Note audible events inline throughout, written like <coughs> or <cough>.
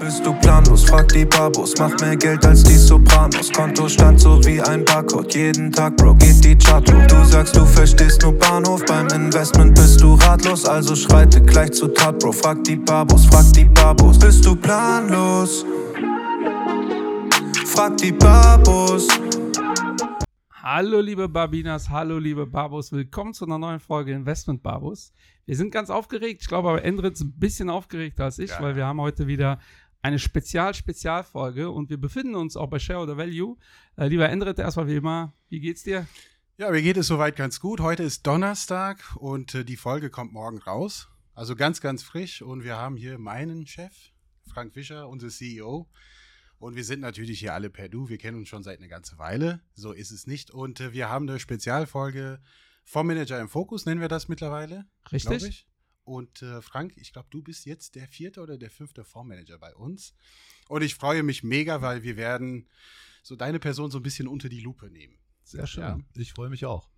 Bist du planlos? Frag die Babos. Mach mehr Geld als die Sopranos. Kontostand so wie ein Barcode. Jeden Tag, Bro, geht die Chart hoch. Du sagst, du verstehst nur Bahnhof. Beim Investment bist du ratlos. Also schreite gleich zu Tat, Bro. Frag die Babos, frag die Babos. Bist du planlos? Frag die Babos. Hallo liebe Babinas, hallo liebe Babos, willkommen zu einer neuen Folge Investment Babos. Wir sind ganz aufgeregt, ich glaube aber Endrit ist ein bisschen aufgeregter als ich, Ja. weil wir haben heute wieder eine Spezial-Spezialfolge und wir befinden uns auch bei Shareholder Value. Äh, lieber Endrit, erstmal wie immer, wie geht's dir? Ja, mir geht es soweit ganz gut. Heute ist Donnerstag und äh, die Folge kommt morgen raus. Also ganz, ganz frisch. Und wir haben hier meinen Chef, Frank Fischer, unser CEO. Und wir sind natürlich hier alle per Du. Wir kennen uns schon seit einer ganzen Weile. So ist es nicht. Und äh, wir haben eine Spezialfolge vom Manager im Fokus, nennen wir das mittlerweile. Richtig? Und äh, Frank, ich glaube, du bist jetzt der vierte oder der fünfte Fondsmanager bei uns. Und ich freue mich mega, weil wir werden so deine Person so ein bisschen unter die Lupe nehmen. Sehr schön. Ja. Ich freue mich auch.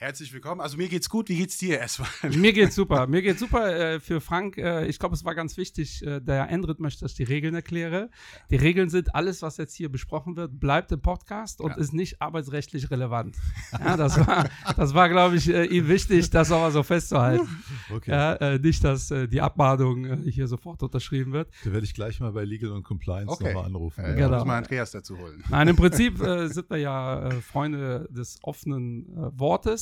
Herzlich willkommen. Also mir geht's gut. Wie geht's dir erstmal? <laughs> Mir geht's super. Mir geht's super äh, für Frank. Äh, ich glaube, es war ganz wichtig, äh, der Endrit möchte, dass ich die Regeln erkläre. Die Regeln sind, alles, was jetzt hier besprochen wird, bleibt im Podcast und Ja. ist nicht arbeitsrechtlich relevant. Ja, das war, das war glaube ich, äh, ihm wichtig, das auch mal so festzuhalten. <laughs> Okay. Ja, äh, nicht, dass äh, die Abmahnung äh, hier sofort unterschrieben wird. Da werde ich gleich mal bei Legal und Compliance Okay. nochmal anrufen. Äh, Genau. Muss mal Andreas dazu holen. Nein, im Prinzip <laughs> äh, sind wir ja äh, Freunde des offenen äh,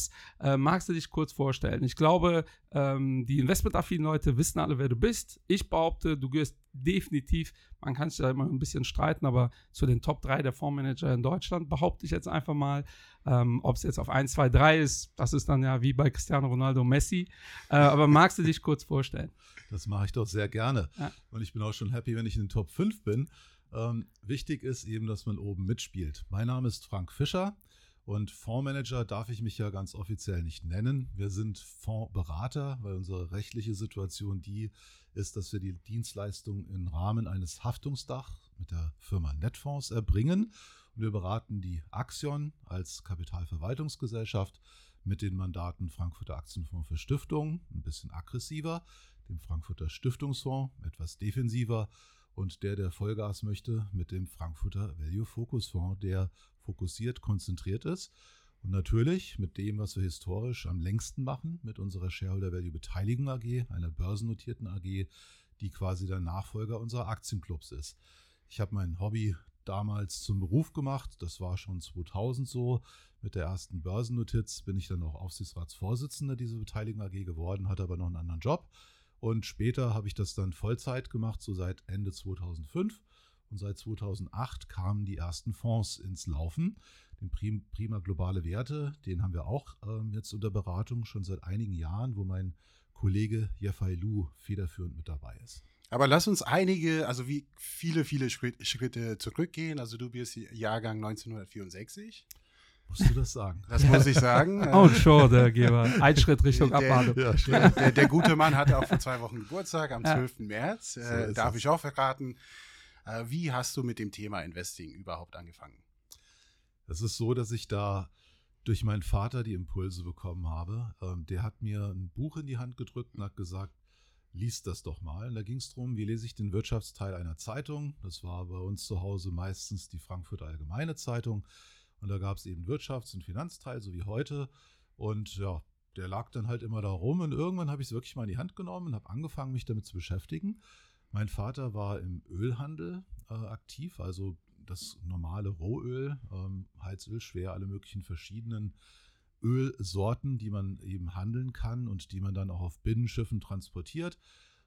Wortes. Äh, magst du dich kurz vorstellen? Ich glaube, ähm, die investmentaffinen Leute wissen alle, wer du bist. Ich behaupte, du gehörst definitiv, man kann sich da immer ein bisschen streiten, aber zu den Top 3 der Fondsmanager in Deutschland behaupte ich jetzt einfach mal. Ähm, Ob es jetzt auf 1, 2, 3 ist, das ist dann ja wie bei Cristiano Ronaldo und Messi. Äh, aber <laughs> magst du dich kurz vorstellen? Das mache ich doch sehr gerne. Ja. Und ich bin auch schon happy, wenn ich in den Top 5 bin. Ähm, wichtig ist eben, dass man oben mitspielt. Mein Name ist Frank Fischer und Fondsmanager darf ich mich ja ganz offiziell nicht nennen. Wir sind Fondsberater, weil unsere rechtliche Situation die ist, dass wir die Dienstleistung im Rahmen eines Haftungsdach mit der Firma Netfonds erbringen. Und wir beraten die Axion als Kapitalverwaltungsgesellschaft mit den Mandaten Frankfurter Aktienfonds für Stiftungen, ein bisschen aggressiver, dem Frankfurter Stiftungsfonds etwas defensiver und der, der Vollgas möchte, mit dem Frankfurter Value Focus Fonds, der fokussiert, konzentriert ist. Und natürlich mit dem, was wir historisch am längsten machen, mit unserer Shareholder Value Beteiligung AG, einer börsennotierten AG, die quasi der Nachfolger unserer Aktienclubs ist. Ich habe mein Hobby damals zum Beruf gemacht. Das war schon 2000 so. Mit der ersten Börsennotiz bin ich dann auch Aufsichtsratsvorsitzender dieser Beteiligung AG geworden, hatte aber noch einen anderen Job. Und später habe ich das dann Vollzeit gemacht, so seit Ende 2005. Und seit 2008 kamen die ersten Fonds ins Laufen. Den Prim, Prima Globale Werte, den haben wir auch ähm, jetzt unter Beratung schon seit einigen Jahren, wo mein Kollege Jeffrey Lu federführend mit dabei ist. Aber lass uns einige, also wie viele, viele Schritt, Schritte zurückgehen. Also du bist Jahrgang 1964. Musst du das sagen? Das muss ich sagen. <laughs> Äh, Oh, sure, der Geber. Ein Schritt Richtung Der- Abmahnung. ja, Der, der, der gute Mann hatte auch vor zwei Wochen Geburtstag, am Ja. 12. März. Äh, ist darf es. ich auch verraten. Äh, wie hast du mit dem Thema Investing überhaupt angefangen? Es ist so, dass ich da durch meinen Vater die Impulse bekommen habe. Ähm, der hat mir ein Buch in die Hand gedrückt und hat gesagt, lies das doch mal. Und da ging es darum, wie lese ich den Wirtschaftsteil einer Zeitung. Das war bei uns zu Hause meistens die Frankfurter Allgemeine Zeitung. Und da gab es eben Wirtschafts- und Finanzteil, so wie heute. Und ja, der lag dann halt immer da rum. Und irgendwann habe ich es wirklich mal in die Hand genommen und habe angefangen, mich damit zu beschäftigen. Mein Vater war im Ölhandel äh, aktiv, also das normale Rohöl, ähm, Heizöl, schwer, alle möglichen verschiedenen Ölsorten, die man eben handeln kann und die man dann auch auf Binnenschiffen transportiert,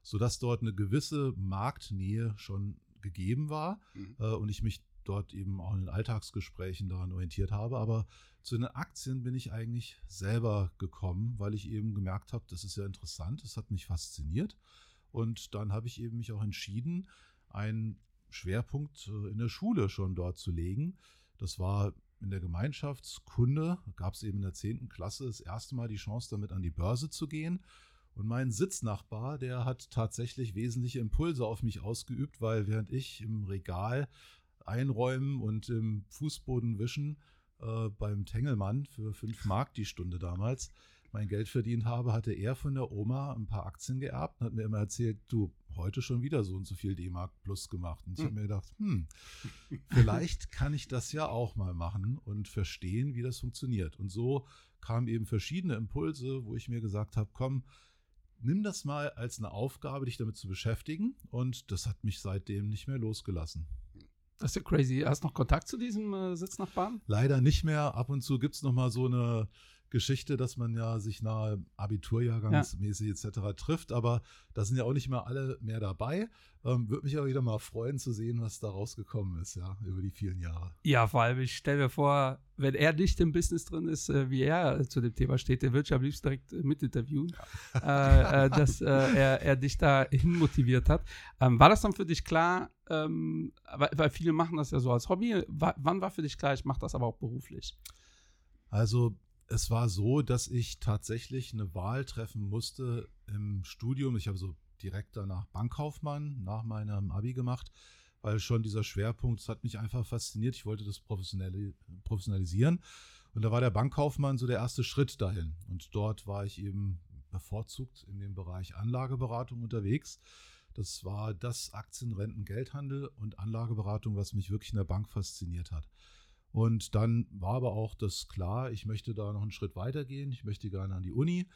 sodass dort eine gewisse Marktnähe schon gegeben war Mhm. äh, und ich mich dort eben auch in den Alltagsgesprächen daran orientiert habe. Aber zu den Aktien bin ich eigentlich selber gekommen, weil ich eben gemerkt habe, das ist ja interessant, das hat mich fasziniert. Und dann habe ich eben mich auch entschieden, einen Schwerpunkt äh, in der Schule schon dort zu legen. Das war in der Gemeinschaftskunde, gab es eben in der 10. Klasse das erste Mal die Chance, damit an die Börse zu gehen. Und mein Sitznachbar, der hat tatsächlich wesentliche Impulse auf mich ausgeübt, weil während ich im Regal einräumen und im Fußboden wischen äh, beim Tengelmann für 5 Mark die Stunde damals mein Geld verdient habe, hatte er von der Oma ein paar Aktien geerbt und hat mir immer erzählt, du, heute schon wieder so und so viel D-Mark plus gemacht. Und ich habe mir gedacht, hm, vielleicht kann ich das ja auch mal machen und verstehen, wie das funktioniert. Und so kamen eben verschiedene Impulse, wo ich mir gesagt habe, komm, nimm das mal als eine Aufgabe, dich damit zu beschäftigen. Und das hat mich seitdem nicht mehr losgelassen. Das ist ja crazy. Hast du noch Kontakt zu diesem äh, Sitznachbarn? Leider nicht mehr. Ab und zu gibt es noch mal so eine Geschichte, dass man ja sich nahe Abiturjahrgangsmäßig ja. etc. trifft, aber da sind ja auch nicht mehr alle mehr dabei. Ähm, Würde mich aber wieder mal freuen zu sehen, was da rausgekommen ist, ja, über die vielen Jahre. Ja, vor allem, ich stelle mir vor, wenn er nicht im Business drin ist, äh, wie er zu dem Thema steht, der wird ich am liebsten direkt äh, mitinterviewen, ja. äh, äh, dass äh, er, er dich da hin motiviert hat. Ähm, war das dann für dich klar, ähm, weil, weil, viele machen das ja so als Hobby, war, wann war für dich klar, ich mache das aber auch beruflich? Also es war so, dass ich tatsächlich eine Wahl treffen musste im Studium. Ich habe so direkt danach Bankkaufmann nach meinem Abi gemacht, weil schon dieser Schwerpunkt, das hat mich einfach fasziniert. Ich wollte das professionalisieren. Und da war der Bankkaufmann so der erste Schritt dahin. Und dort war ich eben bevorzugt in dem Bereich Anlageberatung unterwegs. Das war das Aktienrenten, Geldhandel und Anlageberatung, was mich wirklich in der Bank fasziniert hat. Und dann war aber auch das klar, ich möchte da noch einen Schritt weiter gehen. Ich möchte gerne an die Uni.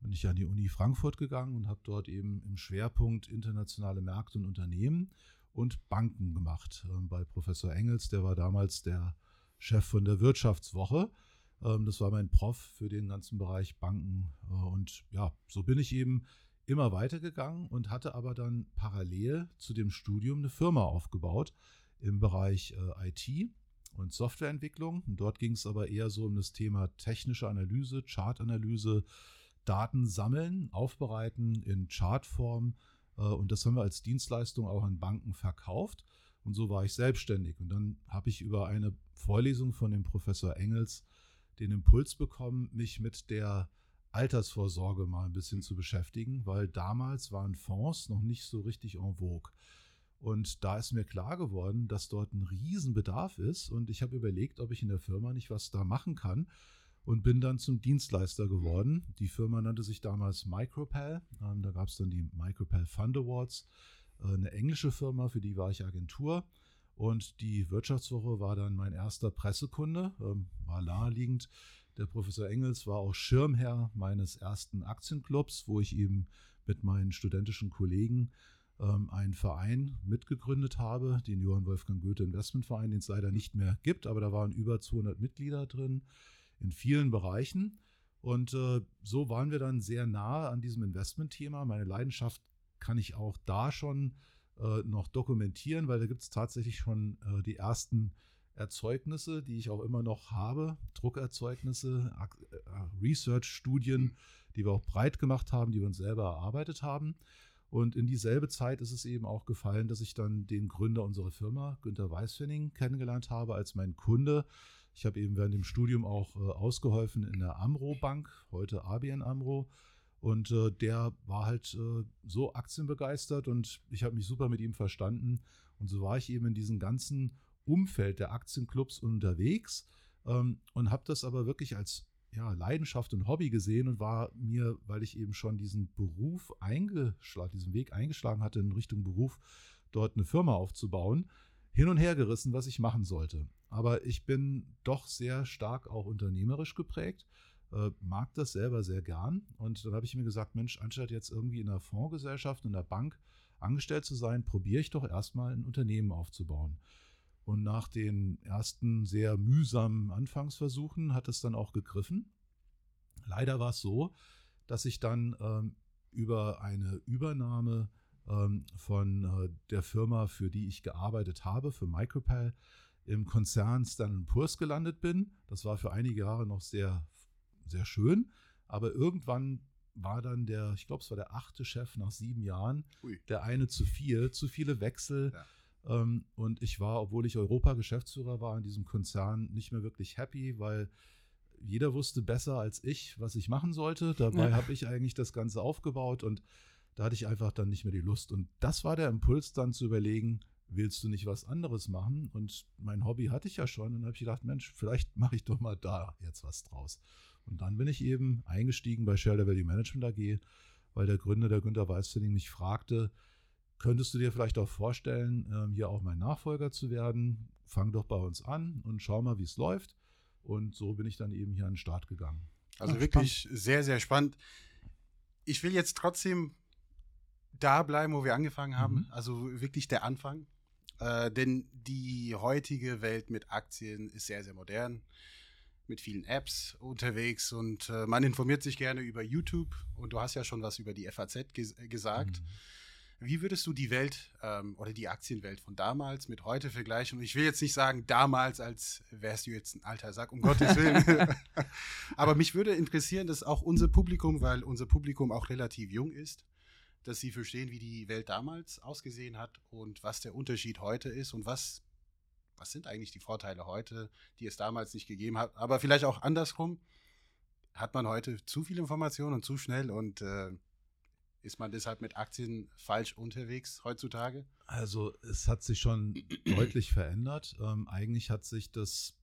Bin ich an die Uni Frankfurt gegangen und habe dort eben im Schwerpunkt internationale Märkte und Unternehmen und Banken gemacht. Ähm, bei Professor Engels, der war damals der Chef von der Wirtschaftswoche. Ähm, das war mein Prof für den ganzen Bereich Banken. Äh, und ja, so bin ich eben immer weitergegangen und hatte aber dann parallel zu dem Studium eine Firma aufgebaut im Bereich äh, IT und Softwareentwicklung. Und dort ging es aber eher so um das Thema technische Analyse, Chartanalyse, Daten sammeln, aufbereiten in Chartform. Äh, und das haben wir als Dienstleistung auch an Banken verkauft. Und so war ich selbstständig. Und dann habe ich über eine Vorlesung von dem Professor Engels den Impuls bekommen, mich mit der Altersvorsorge mal ein bisschen zu beschäftigen, weil damals waren Fonds noch nicht so richtig en vogue. Und da ist mir klar geworden, dass dort ein Riesenbedarf ist. Und ich habe überlegt, ob ich in der Firma nicht was da machen kann. Und bin dann zum Dienstleister geworden. Die Firma nannte sich damals Micropal. Ähm, da gab es dann die Micropal Fund Awards. Äh, eine englische Firma, für die war ich Agentur. Und die Wirtschaftswoche war dann mein erster Pressekunde, ähm, war naheliegend. Der Professor Engels war auch Schirmherr meines ersten Aktienclubs, wo ich eben mit meinen studentischen Kollegen ähm, einen Verein mitgegründet habe, den Johann Wolfgang Goethe Investmentverein, den es leider nicht mehr gibt, aber da waren über 200 Mitglieder drin in vielen Bereichen. Und äh, so waren wir dann sehr nahe an diesem Investmentthema. Meine Leidenschaft kann ich auch da schon äh, noch dokumentieren, weil da gibt es tatsächlich schon äh, die ersten Erzeugnisse, die ich auch immer noch habe, Druckerzeugnisse, äh, Research-Studien, die wir auch breit gemacht haben, die wir uns selber erarbeitet haben. Und in dieselbe Zeit ist es eben auch gefallen, dass ich dann den Gründer unserer Firma, Günter Weißfenning, kennengelernt habe als mein Kunde. Ich habe eben während dem Studium auch äh, ausgeholfen in der Amro Bank, heute ABN Amro. Und äh, der war halt so aktienbegeistert und ich habe mich super mit ihm verstanden. Und so war ich eben in diesem ganzen Umfeld der Aktienclubs unterwegs ähm, und habe das aber wirklich als ja, Leidenschaft und Hobby gesehen und war mir, weil ich eben schon diesen Beruf eingeschlagen, diesen Weg eingeschlagen hatte in Richtung Beruf, dort eine Firma aufzubauen, hin und her gerissen, was ich machen sollte. Aber ich bin doch sehr stark auch unternehmerisch geprägt, äh, mag das selber sehr gern. Und dann habe ich mir gesagt, Mensch, anstatt jetzt irgendwie in einer Fondsgesellschaft, in der Bank angestellt zu sein, probiere ich doch erstmal ein Unternehmen aufzubauen. Und nach den ersten sehr mühsamen Anfangsversuchen hat es dann auch gegriffen. Leider war es so, dass ich dann ähm, über eine Übernahme ähm, von äh, der Firma, für die ich gearbeitet habe, für Micropal, im Konzern Standard Poor's gelandet bin. Das war für einige Jahre noch sehr, sehr schön. Aber irgendwann war dann der, ich glaube, es war der achte Chef nach sieben Jahren, Ui. der eine zu viel, zu viele Wechsel. Ja und ich war, obwohl ich Europa-Geschäftsführer war in diesem Konzern, nicht mehr wirklich happy, weil jeder wusste besser als ich, was ich machen sollte. Dabei ja. habe ich eigentlich das Ganze aufgebaut und da hatte ich einfach dann nicht mehr die Lust. Und das war der Impuls dann zu überlegen, willst du nicht was anderes machen? Und mein Hobby hatte ich ja schon. Und dann habe ich gedacht, Mensch, vielleicht mache ich doch mal da jetzt was draus. Und dann bin ich eben eingestiegen bei Shareholder Value Management AG, weil der Gründer, der Günter Weißfinding, mich fragte, könntest du dir vielleicht auch vorstellen, ähm, hier auch mein Nachfolger zu werden? Fang doch bei uns an und schau mal, wie es läuft. Und so bin ich dann eben hier an den Start gegangen. Also Ach, wirklich spannend. sehr, sehr spannend. Ich will jetzt trotzdem da bleiben, wo wir angefangen haben. Mhm. Also wirklich der Anfang. Äh, denn die heutige Welt mit Aktien ist sehr, sehr modern. Mit vielen Apps unterwegs und äh, man informiert sich gerne über YouTube. Und du hast ja schon was über die FAZ ges gesagt. Mhm. Wie würdest du die Welt ähm, oder die Aktienwelt von damals mit heute vergleichen? Und ich will jetzt nicht sagen damals, als wärst du jetzt ein alter Sack, um Gottes Willen. <laughs> Aber mich würde interessieren, dass auch unser Publikum, weil unser Publikum auch relativ jung ist, dass sie verstehen, wie die Welt damals ausgesehen hat und was der Unterschied heute ist und was, was sind eigentlich die Vorteile heute, die es damals nicht gegeben hat. Aber vielleicht auch andersrum. Hat man heute zu viel Information und zu schnell und äh, ist man deshalb mit Aktien falsch unterwegs heutzutage? Also es hat sich schon <clears throat> deutlich verändert. Ähm, eigentlich hat sich das,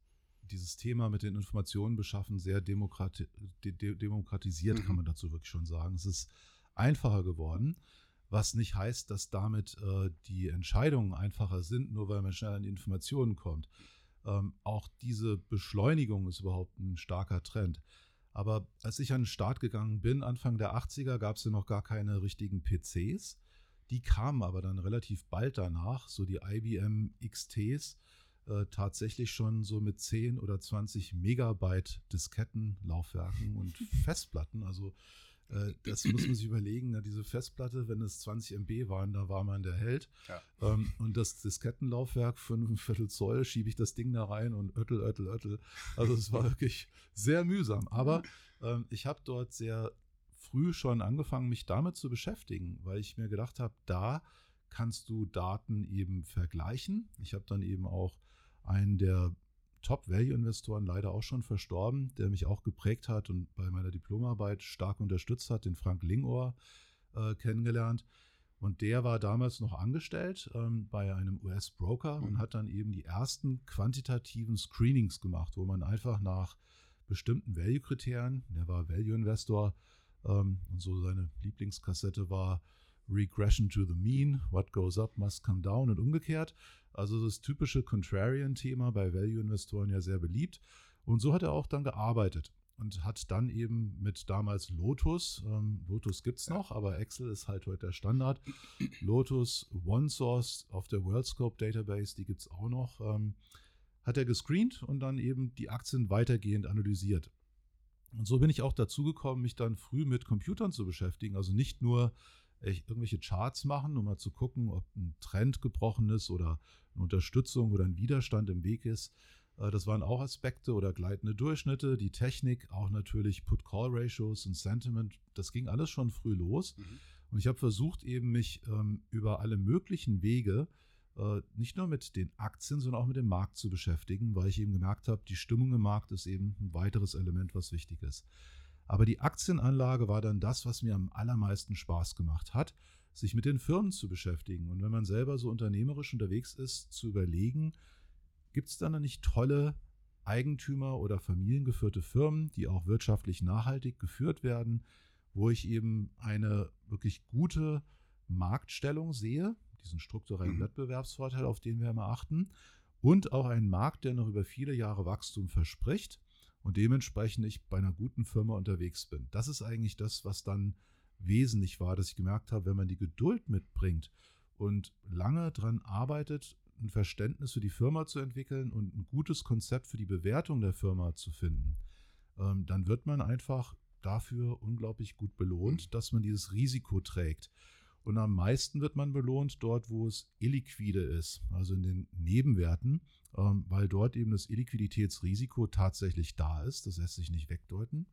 dieses Thema mit den Informationen beschaffen sehr demokrati de demokratisiert, mhm. kann man dazu wirklich schon sagen. Es ist einfacher geworden, was nicht heißt, dass damit äh, die Entscheidungen einfacher sind, nur weil man schnell an die Informationen kommt. Ähm, auch diese Beschleunigung ist überhaupt ein starker Trend. Aber als ich an den Start gegangen bin, Anfang der 80er, gab es ja noch gar keine richtigen PCs. Die kamen aber dann relativ bald danach, so die IBM XTs, äh, tatsächlich schon so mit 10 oder 20 Megabyte Diskettenlaufwerken und <laughs> Festplatten. Also äh, das muss man sich überlegen. Na, diese Festplatte, wenn es 20 MB waren, da war man der Held. Ja. Ähm, und das Diskettenlaufwerk, fünf Viertel Zoll, schiebe ich das Ding da rein und öttel, öttel, öttel. Also es war <laughs> wirklich sehr mühsam. Aber ähm, ich habe dort sehr früh schon angefangen, mich damit zu beschäftigen, weil ich mir gedacht habe, da kannst du Daten eben vergleichen. Ich habe dann eben auch einen der Top-Value-Investoren leider auch schon verstorben, der mich auch geprägt hat und bei meiner Diplomarbeit stark unterstützt hat, den Frank Lingohr äh, kennengelernt. Und der war damals noch angestellt ähm, bei einem US-Broker und mhm. hat dann eben die ersten quantitativen Screenings gemacht, wo man einfach nach bestimmten Value-Kriterien, der war Value-Investor ähm, und so seine Lieblingskassette war Regression to the Mean, What goes up must come down und umgekehrt. Also das typische Contrarian-Thema bei Value-Investoren ja sehr beliebt. Und so hat er auch dann gearbeitet und hat dann eben mit damals Lotus, ähm, Lotus gibt es noch, aber Excel ist halt heute der Standard. Lotus OneSource auf der WorldScope Database, die gibt es auch noch, ähm, hat er gescreent und dann eben die Aktien weitergehend analysiert. Und so bin ich auch dazu gekommen, mich dann früh mit Computern zu beschäftigen. Also nicht nur irgendwelche Charts machen, um mal zu gucken, ob ein Trend gebrochen ist oder eine Unterstützung oder ein Widerstand im Weg ist. Äh, das waren auch Aspekte oder gleitende Durchschnitte, die Technik, auch natürlich Put-Call-Ratios und Sentiment. Das ging alles schon früh los. Mhm. Und ich habe versucht, eben mich ähm, über alle möglichen Wege äh, nicht nur mit den Aktien, sondern auch mit dem Markt zu beschäftigen, weil ich eben gemerkt habe, die Stimmung im Markt ist eben ein weiteres Element, was wichtig ist. Aber die Aktienanlage war dann das, was mir am allermeisten Spaß gemacht hat, sich mit den Firmen zu beschäftigen. Und wenn man selber so unternehmerisch unterwegs ist, zu überlegen, gibt es dann nicht tolle Eigentümer oder familiengeführte Firmen, die auch wirtschaftlich nachhaltig geführt werden, wo ich eben eine wirklich gute Marktstellung sehe, diesen strukturellen mhm. Wettbewerbsvorteil, auf den wir immer achten, und auch einen Markt, der noch über viele Jahre Wachstum verspricht und dementsprechend ich bei einer guten Firma unterwegs bin. Das ist eigentlich das, was dann wesentlich war, dass ich gemerkt habe, wenn man die Geduld mitbringt und lange daran arbeitet, ein Verständnis für die Firma zu entwickeln und ein gutes Konzept für die Bewertung der Firma zu finden, ähm, dann wird man einfach dafür unglaublich gut belohnt, dass man dieses Risiko trägt. Und am meisten wird man belohnt dort, wo es illiquide ist, also in den Nebenwerten, ähm, weil dort eben das Illiquiditätsrisiko tatsächlich da ist. Das lässt sich nicht wegdeuten.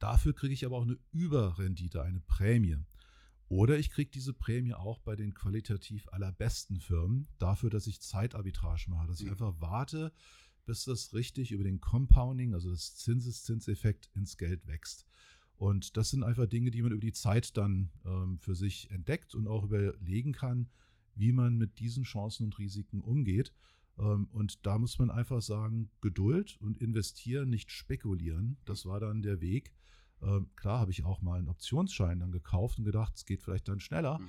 Dafür kriege ich aber auch eine Überrendite, eine Prämie. Oder ich kriege diese Prämie auch bei den qualitativ allerbesten Firmen dafür, dass ich Zeitarbitrage mache, dass ich mhm. einfach warte, bis das richtig über den Compounding, also das Zinseszinseffekt ins Geld wächst. Und das sind einfach Dinge, die man über die Zeit dann ähm, für sich entdeckt und auch überlegen kann, wie man mit diesen Chancen und Risiken umgeht. Ähm, und da muss man einfach sagen, Geduld und investieren, nicht spekulieren. Das war dann der Weg. Ähm, klar habe ich auch mal einen Optionsschein dann gekauft und gedacht, es geht vielleicht dann schneller. Mhm.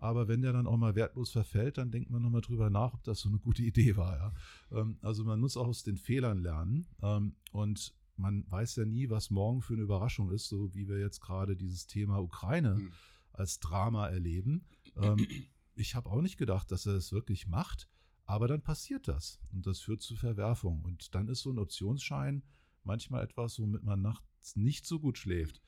Aber wenn der dann auch mal wertlos verfällt, dann denkt man nochmal drüber nach, ob das so eine gute <laughs> Idee war. Ja? Ähm, also man muss auch aus den Fehlern lernen. Ähm, und man weiß ja nie, was morgen für eine Überraschung ist, so wie wir jetzt gerade dieses Thema Ukraine mhm. als Drama erleben. Ähm, <clears throat> ich habe auch nicht gedacht, dass er es wirklich macht, aber dann passiert das und das führt zu Verwerfung. Und dann ist so ein Optionsschein manchmal etwas, womit man nachts nicht so gut schläft.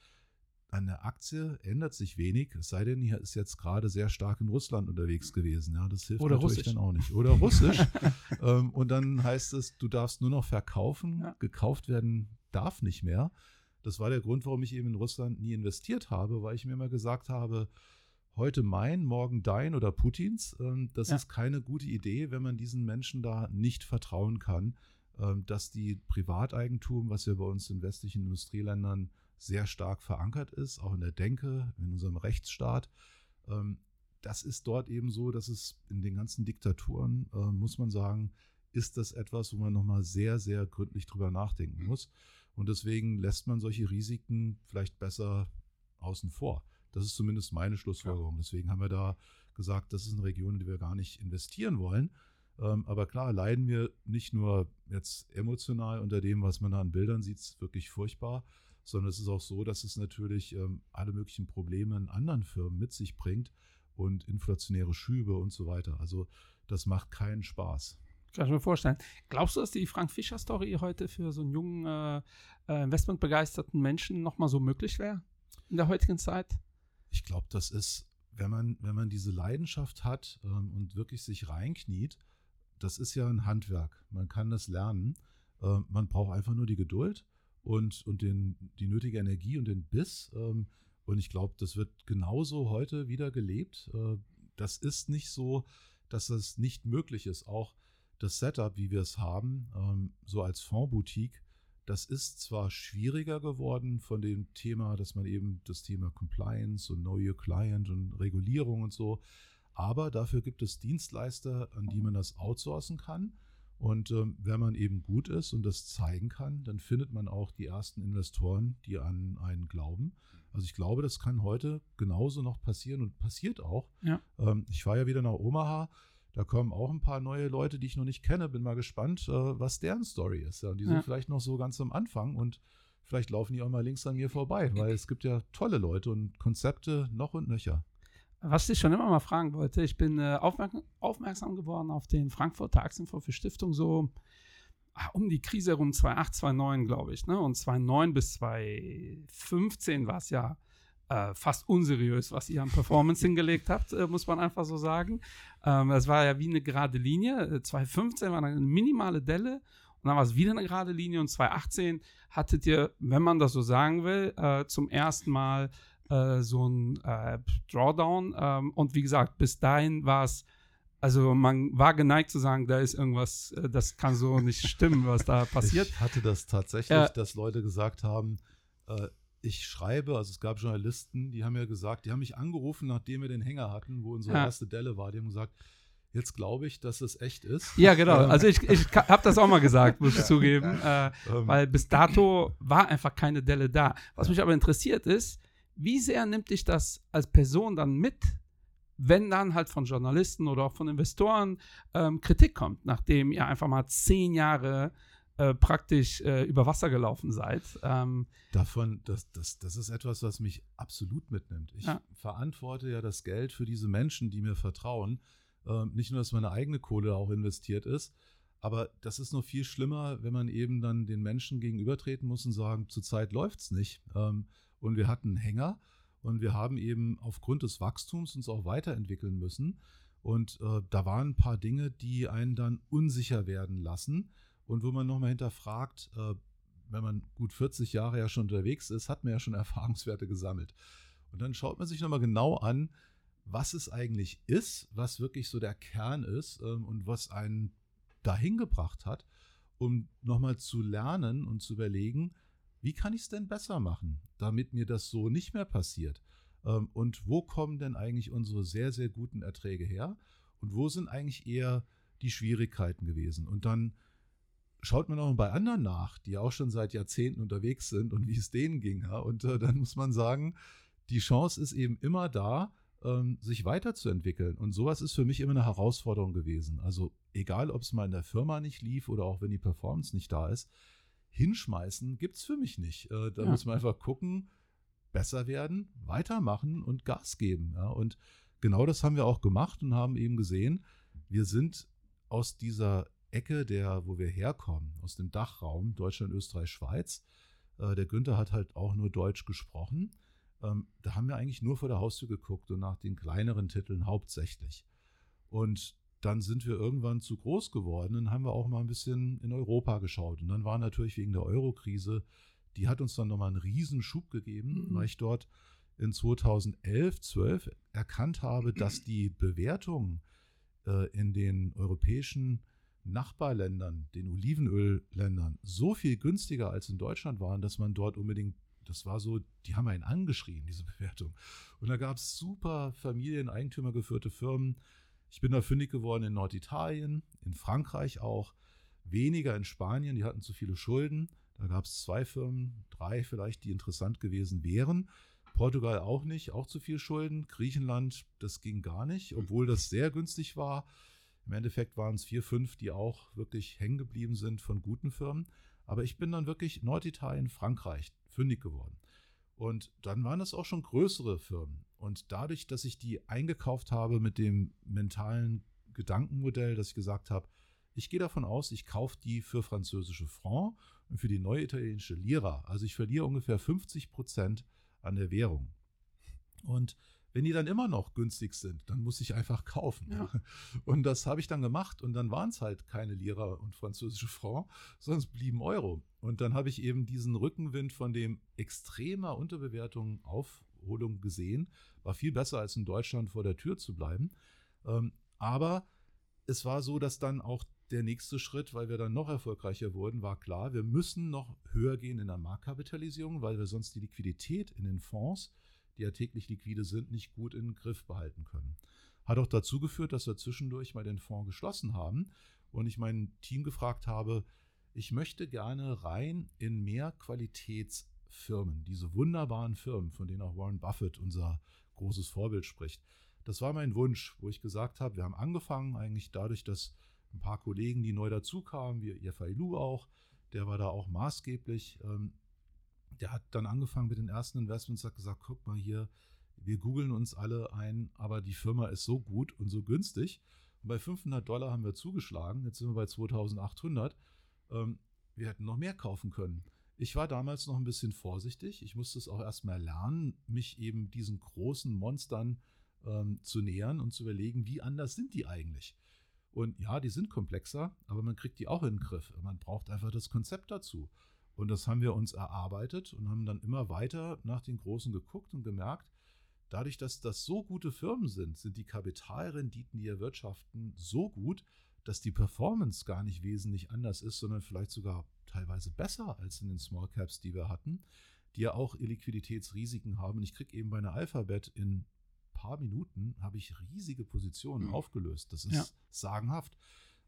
An der Aktie ändert sich wenig, es sei denn, hier ist jetzt gerade sehr stark in Russland unterwegs gewesen. Ja, das hilft Oder natürlich Russisch. dann auch nicht. Oder Russisch. <laughs> ähm, und dann heißt es, du darfst nur noch verkaufen, ja. gekauft werden darf nicht mehr. Das war der Grund, warum ich eben in Russland nie investiert habe, weil ich mir immer gesagt habe, heute mein, morgen dein oder Putins. Ähm, das ja. ist keine gute Idee, wenn man diesen Menschen da nicht vertrauen kann, ähm, dass die Privateigentum, was ja bei uns in westlichen Industrieländern sehr stark verankert ist, auch in der Denke, in unserem Rechtsstaat. Ähm, das ist dort eben so, dass es in den ganzen Diktaturen, äh, muss man sagen, ist das etwas, wo man nochmal sehr, sehr gründlich drüber nachdenken mhm. muss. Und deswegen lässt man solche Risiken vielleicht besser außen vor. Das ist zumindest meine Schlussfolgerung. Deswegen haben wir da gesagt, das ist eine Region, in die wir gar nicht investieren wollen. Ähm, aber klar, leiden wir nicht nur jetzt emotional unter dem, was man da an Bildern sieht, ist wirklich furchtbar, sondern es ist auch so, dass es natürlich ähm, alle möglichen Probleme in anderen Firmen mit sich bringt und inflationäre Schübe und so weiter. Also das macht keinen Spaß. Kann ich mir vorstellen. Glaubst du, dass die Frank Fischer-Story heute für so einen jungen, äh, äh investmentbegeisterten Menschen nochmal so möglich wäre in der heutigen Zeit? Ich glaube, das ist, wenn man, wenn man diese Leidenschaft hat ähm, und wirklich sich reinkniet, das ist ja ein Handwerk. Man kann das lernen. Ähm, man braucht einfach nur die Geduld und, und den, die nötige Energie und den Biss. Ähm, und ich glaube, das wird genauso heute wieder gelebt. Äh, das ist nicht so, dass das nicht möglich ist. Auch das Setup, wie wir es haben, ähm, so als Fondsboutique, das ist zwar schwieriger geworden von dem Thema, dass man eben das Thema Compliance und Know Your Client und Regulierung und so, aber dafür gibt es Dienstleister, an die man das outsourcen kann. Und ähm, wenn man eben gut ist und das zeigen kann, dann findet man auch die ersten Investoren, die an einen glauben. Also ich glaube, das kann heute genauso noch passieren und passiert auch. Ja. Ähm, ich fahre ja wieder nach Omaha da kommen auch ein paar neue Leute, die ich noch nicht kenne. Bin mal gespannt, äh, was deren Story ist. Ja, die sind ja. vielleicht noch so ganz am Anfang und vielleicht laufen die auch mal links an mir vorbei, weil es gibt ja tolle Leute und Konzepte noch und nöcher. Was ich schon immer mal fragen wollte, ich bin äh, aufmerk aufmerksam geworden auf den Frankfurter Aktienfonds für Stiftung so ah, um die Krise herum 2008, 2009, glaube ich. Ne? Und 2009 bis 2015 war es ja äh, fast unseriös, was ihr an Performance <laughs> hingelegt habt, äh, muss man einfach so sagen. Ähm, es war ja wie eine gerade Linie. 2015 äh, war eine minimale Delle und dann war es wieder eine gerade Linie und 2018 hattet ihr, wenn man das so sagen will, äh, zum ersten Mal äh, so ein äh, Drawdown. Ähm, und wie gesagt, bis dahin war es also man war geneigt zu sagen, da ist irgendwas, das kann so nicht stimmen, was da <laughs> passiert. Ich hatte das tatsächlich, äh, dass Leute gesagt haben, äh, ich schreibe, also es gab Journalisten, die haben ja gesagt, die haben mich angerufen, nachdem wir den Hänger hatten, wo unsere ja. erste Delle war. Die haben gesagt, jetzt glaube ich, dass es echt ist. Ja, genau. Ähm. Also ich, ich habe das auch mal gesagt, muss ich zugeben. Äh, ähm. Weil bis dato war einfach keine Delle da. Was mich aber interessiert ist, wie sehr nimmt dich das als Person dann mit, wenn dann halt von Journalisten oder auch von Investoren ähm, Kritik kommt, nachdem ihr einfach mal zehn Jahre äh, praktisch äh, über Wasser gelaufen seid. Ähm, Davon, das, das, das ist etwas, was mich absolut mitnimmt. Ich ja. verantworte ja das Geld für diese Menschen, die mir vertrauen. Ähm, nicht nur, dass meine eigene Kohle auch investiert ist, aber das ist noch viel schlimmer, wenn man eben dann den Menschen gegenübertreten muss und sagen, zurzeit läuft es nicht. Ähm, und wir hatten einen Hänger und wir haben eben aufgrund des Wachstums uns auch weiterentwickeln müssen. Und äh, da waren ein paar Dinge, die einen dann unsicher werden lassen und wo man nochmal hinterfragt, äh, wenn man gut 40 Jahre ja schon unterwegs ist, hat man ja schon <laughs> Erfahrungswerte gesammelt. Und dann schaut man sich nochmal genau an, was es eigentlich ist, was wirklich so der Kern ist ähm, und was einen dahin gebracht hat, um nochmal zu lernen und zu überlegen, wie kann ich es denn besser machen, damit mir das so nicht mehr passiert? Ähm, und wo kommen denn eigentlich unsere sehr, sehr guten Erträge her? Und wo sind eigentlich eher die Schwierigkeiten gewesen? Und dann schaut man auch bei anderen nach, die auch schon seit Jahrzehnten unterwegs sind und wie es denen ging. Ja? Und äh, dann muss man sagen, die Chance ist eben immer da, ähm, sich weiterzuentwickeln. Und sowas ist für mich immer eine Herausforderung gewesen. Also egal, ob es mal in der Firma nicht lief oder auch wenn die Performance nicht da ist, hinschmeißen gibt es für mich nicht. Äh, da ja. muss man einfach gucken, besser werden, weitermachen und Gas geben. Ja? Und genau das haben wir auch gemacht und haben eben gesehen, wir sind aus dieser Ecke, der, wo wir herkommen, aus dem Dachraum Deutschland, Österreich, Schweiz. Äh, der Günther hat halt auch nur Deutsch gesprochen. Ähm, da haben wir eigentlich nur vor der Haustür geguckt und nach den kleineren Titeln hauptsächlich. Und dann sind wir irgendwann zu groß geworden und haben wir auch mal ein bisschen in Europa geschaut. Und dann war natürlich wegen der Euro-Krise, die hat uns dann nochmal einen Riesenschub gegeben, mhm. weil ich dort in 2011, 12 erkannt habe, dass die Bewertungen äh, in den europäischen Nachbarländern, den Olivenölländern, so viel günstiger als in Deutschland waren, dass man dort unbedingt, das war so, die haben einen angeschrien, diese Bewertung. Und da gab es super Familieneigentümer geführte Firmen. Ich bin da fündig geworden in Norditalien, in Frankreich auch, weniger in Spanien, die hatten zu viele Schulden. Da gab es zwei Firmen, drei vielleicht, die interessant gewesen wären. Portugal auch nicht, auch zu viel Schulden. Griechenland, das ging gar nicht, obwohl das sehr günstig war. Im Endeffekt waren es vier, fünf, die auch wirklich hängen geblieben sind von guten Firmen. Aber ich bin dann wirklich Norditalien, Frankreich fündig geworden. Und dann waren das auch schon größere Firmen. Und dadurch, dass ich die eingekauft habe mit dem mentalen Gedankenmodell, dass ich gesagt habe, ich gehe davon aus, ich kaufe die für französische Franc und für die neue italienische Lira. Also ich verliere ungefähr 50 Prozent an der Währung. Und wenn die dann immer noch günstig sind, dann muss ich einfach kaufen. Ja. <laughs> Und das habe ich dann gemacht und dann waren es halt keine Lira und französische Franc, es blieben Euro. Und dann habe ich eben diesen Rückenwind von dem extremer Unterbewertung Aufholung gesehen. War viel besser als in Deutschland vor der Tür zu bleiben. Ähm, aber es war so, dass dann auch der nächste Schritt, weil wir dann noch erfolgreicher wurden, war klar, wir müssen noch höher gehen in der Marktkapitalisierung, weil wir sonst die Liquidität in den Fonds die ja täglich liquide sind, nicht gut in den Griff behalten können. Hat auch dazu geführt, dass wir zwischendurch mal den Fonds geschlossen haben und ich mein Team gefragt habe, ich möchte gerne rein in mehr Qualitätsfirmen, diese wunderbaren Firmen, von denen auch Warren Buffett, unser großes Vorbild, spricht. Das war mein Wunsch, wo ich gesagt habe, wir haben angefangen eigentlich dadurch, dass ein paar Kollegen, die neu dazukamen, wie Jeffrey Lu auch, der war da auch maßgeblich, ähm, der hat dann angefangen mit den ersten Investments, hat gesagt, guck mal hier, wir googeln uns alle ein, aber die Firma ist so gut und so günstig. Und bei 500 Dollar haben wir zugeschlagen, jetzt sind wir bei 2800. Ähm, wir hätten noch mehr kaufen können. Ich war damals noch ein bisschen vorsichtig. Ich musste es auch erstmal lernen, mich eben diesen großen Monstern ähm, zu nähern und zu überlegen, wie anders sind die eigentlich. Und ja, die sind komplexer, aber man kriegt die auch in den Griff. Man braucht einfach das Konzept dazu. Und das haben wir uns erarbeitet und haben dann immer weiter nach den Großen geguckt und gemerkt, dadurch, dass das so gute Firmen sind, sind die Kapitalrenditen, die erwirtschaften, so gut, dass die Performance gar nicht wesentlich anders ist, sondern vielleicht sogar teilweise besser als in den Small Caps, die wir hatten, die ja auch Liquiditätsrisiken haben. Und ich kriege eben bei einer Alphabet in ein paar Minuten habe ich riesige Positionen mhm. aufgelöst. Das ist ja. sagenhaft.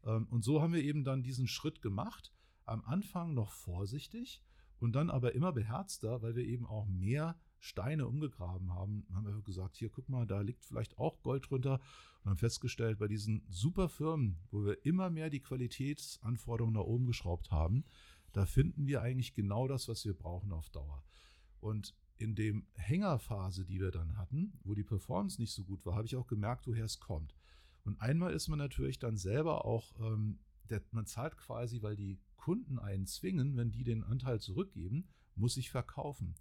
Ähm, und so haben wir eben dann diesen Schritt gemacht am Anfang noch vorsichtig und dann aber immer beherzter, weil wir eben auch mehr Steine umgegraben haben, haben wir gesagt, hier guck mal, da liegt vielleicht auch Gold drunter und haben festgestellt, bei diesen super Firmen, wo wir immer mehr die Qualitätsanforderungen nach oben geschraubt haben, da finden wir eigentlich genau das, was wir brauchen auf Dauer. Und in dem Hängerphase, die wir dann hatten, wo die Performance nicht so gut war, habe ich auch gemerkt, woher es kommt. Und einmal ist man natürlich dann selber auch, ähm, der, man zahlt quasi, weil die Kunden einen zwingen, wenn die den Anteil zurückgeben, muss ich verkaufen.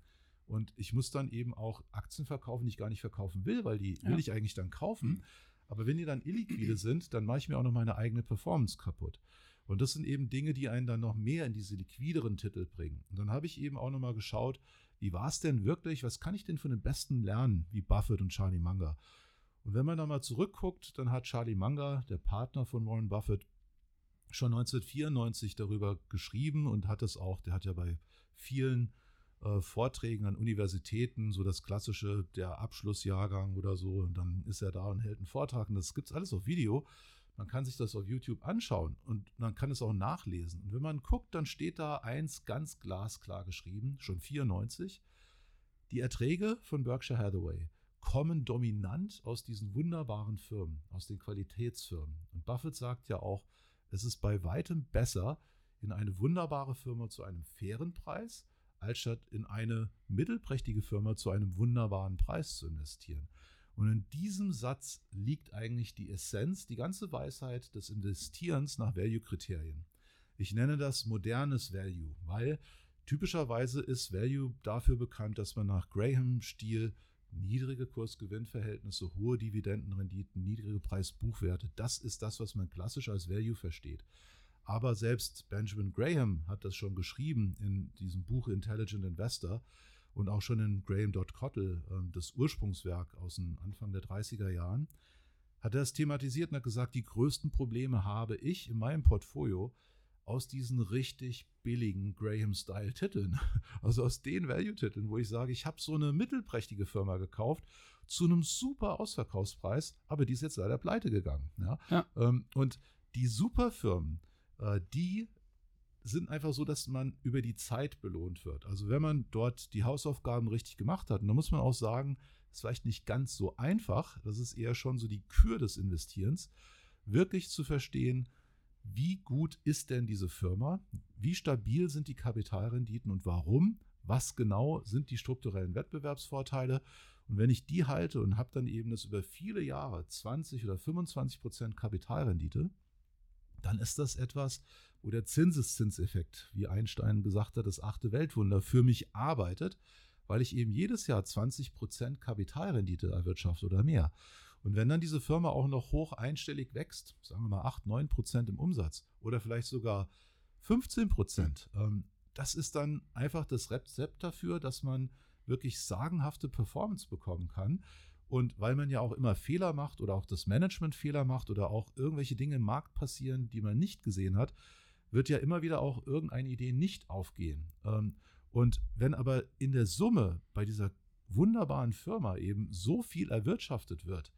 Und ich muss dann eben auch Aktien verkaufen, die ich gar nicht verkaufen will, weil die ja. will ich eigentlich dann kaufen. Aber wenn die dann illiquide <clears throat> sind, dann mache ich mir auch noch meine eigene Performance kaputt. Und das sind eben Dinge, die einen dann noch mehr in diese liquideren Titel bringen. Und dann habe ich eben auch noch mal geschaut, wie war es denn wirklich? Was kann ich denn von den Besten lernen, wie Buffett und Charlie Munger? Und wenn man da mal zurückguckt, dann hat Charlie Munger, der Partner von Warren Buffett, schon 1994 darüber geschrieben und hat es auch, der hat ja bei vielen äh, Vorträgen an Universitäten, so das klassische, der Abschlussjahrgang oder so, und dann ist er da und hält einen Vortrag und das gibt es alles auf Video. Man kann sich das auf YouTube anschauen und man kann es auch nachlesen. Und wenn man guckt, dann steht da eins ganz glasklar geschrieben, schon 94. Die Erträge von Berkshire Hathaway kommen dominant aus diesen wunderbaren Firmen, aus den Qualitätsfirmen. Und Buffett sagt ja auch, es ist bei weitem besser, in eine wunderbare Firma zu einem fairen Preis, als statt in eine mittelprächtige Firma zu einem wunderbaren Preis zu investieren. Und in diesem Satz liegt eigentlich die Essenz, die ganze Weisheit des Investierens nach Value-Kriterien. Ich nenne das modernes Value, weil typischerweise ist Value dafür bekannt, dass man nach Graham-Stil niedrige Kursgewinnverhältnisse, hohe Dividendenrenditen, niedrige Preis-Buchwerte, das ist das, was man klassisch als Value versteht. Aber selbst Benjamin Graham hat das schon geschrieben in diesem Buch Intelligent Investor und auch schon in Graham Dodd Cottle, äh, das Ursprungswerk aus dem Anfang der 30er Jahren, hat er das thematisiert und hat gesagt, die größten Probleme habe ich in meinem Portfolio aus diesen richtig billigen Graham-Style-Titeln, <laughs> also aus den Value-Titeln, wo ich sage, ich habe so eine mittelprächtige Firma gekauft zu einem super Ausverkaufspreis, aber die ist jetzt leider pleite gegangen. Ja? ja. Ähm, und die Superfirmen, äh, die sind einfach so, dass man über die Zeit belohnt wird. Also wenn man dort die Hausaufgaben richtig gemacht hat, und da muss man auch sagen, ist vielleicht nicht ganz so einfach, das ist eher schon so die Kür des Investierens, wirklich zu verstehen, wie gut ist denn diese Firma, wie stabil sind die Kapitalrenditen und warum, was genau sind die strukturellen Wettbewerbsvorteile. Und wenn ich die halte und habe dann eben das über viele Jahre 20 oder 25 Prozent Kapitalrendite, dann ist das etwas, wo der Zinseszinseffekt, wie Einstein gesagt hat, das achte Weltwunder für mich arbeitet, weil ich eben jedes Jahr 20% Kapitalrendite erwirtschafte oder mehr. Und wenn dann diese Firma auch noch hoch einstellig wächst, sagen wir mal 8, 9% im Umsatz oder vielleicht sogar 15% ähm, das ist dann einfach das Rezept dafür, dass man wirklich sagenhafte Performance bekommen kann. Und weil man ja auch immer Fehler macht oder auch das Management Fehler macht oder auch irgendwelche Dinge im Markt passieren, die man nicht gesehen hat, wird ja immer wieder auch irgendeine Idee nicht aufgehen. Ähm, und wenn aber in der Summe bei dieser wunderbaren Firma eben so viel erwirtschaftet wird,